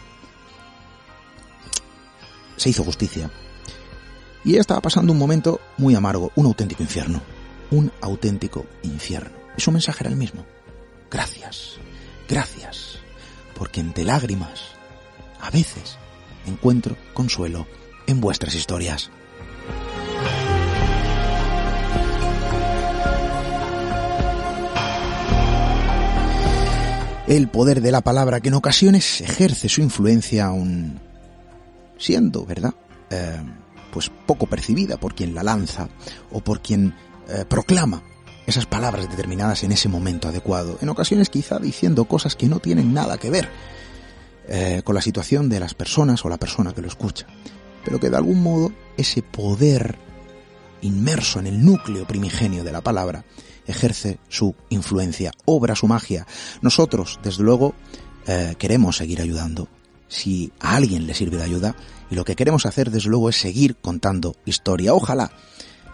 Se hizo justicia y ella estaba pasando un momento muy amargo, un auténtico infierno. Un auténtico infierno. Y su mensaje era el mismo. Gracias, gracias, porque entre lágrimas, a veces, encuentro consuelo en vuestras historias. El poder de la palabra que en ocasiones ejerce su influencia aún siendo, ¿verdad? Eh, pues poco percibida por quien la lanza o por quien eh, proclama esas palabras determinadas en ese momento adecuado, en ocasiones quizá diciendo cosas que no tienen nada que ver eh, con la situación de las personas o la persona que lo escucha, pero que de algún modo ese poder inmerso en el núcleo primigenio de la palabra ejerce su influencia, obra su magia. Nosotros, desde luego, eh, queremos seguir ayudando. Si a alguien le sirve de ayuda, y lo que queremos hacer, desde luego, es seguir contando historia. Ojalá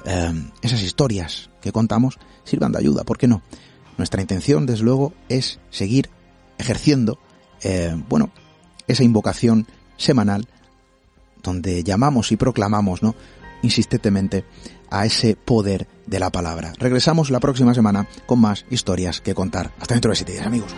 eh, esas historias que contamos sirvan de ayuda, ¿por qué no? Nuestra intención, desde luego, es seguir ejerciendo, eh, bueno, esa invocación semanal donde llamamos y proclamamos, ¿no? Insistentemente a ese poder de la palabra. Regresamos la próxima semana con más historias que contar. Hasta dentro de siete días, amigos.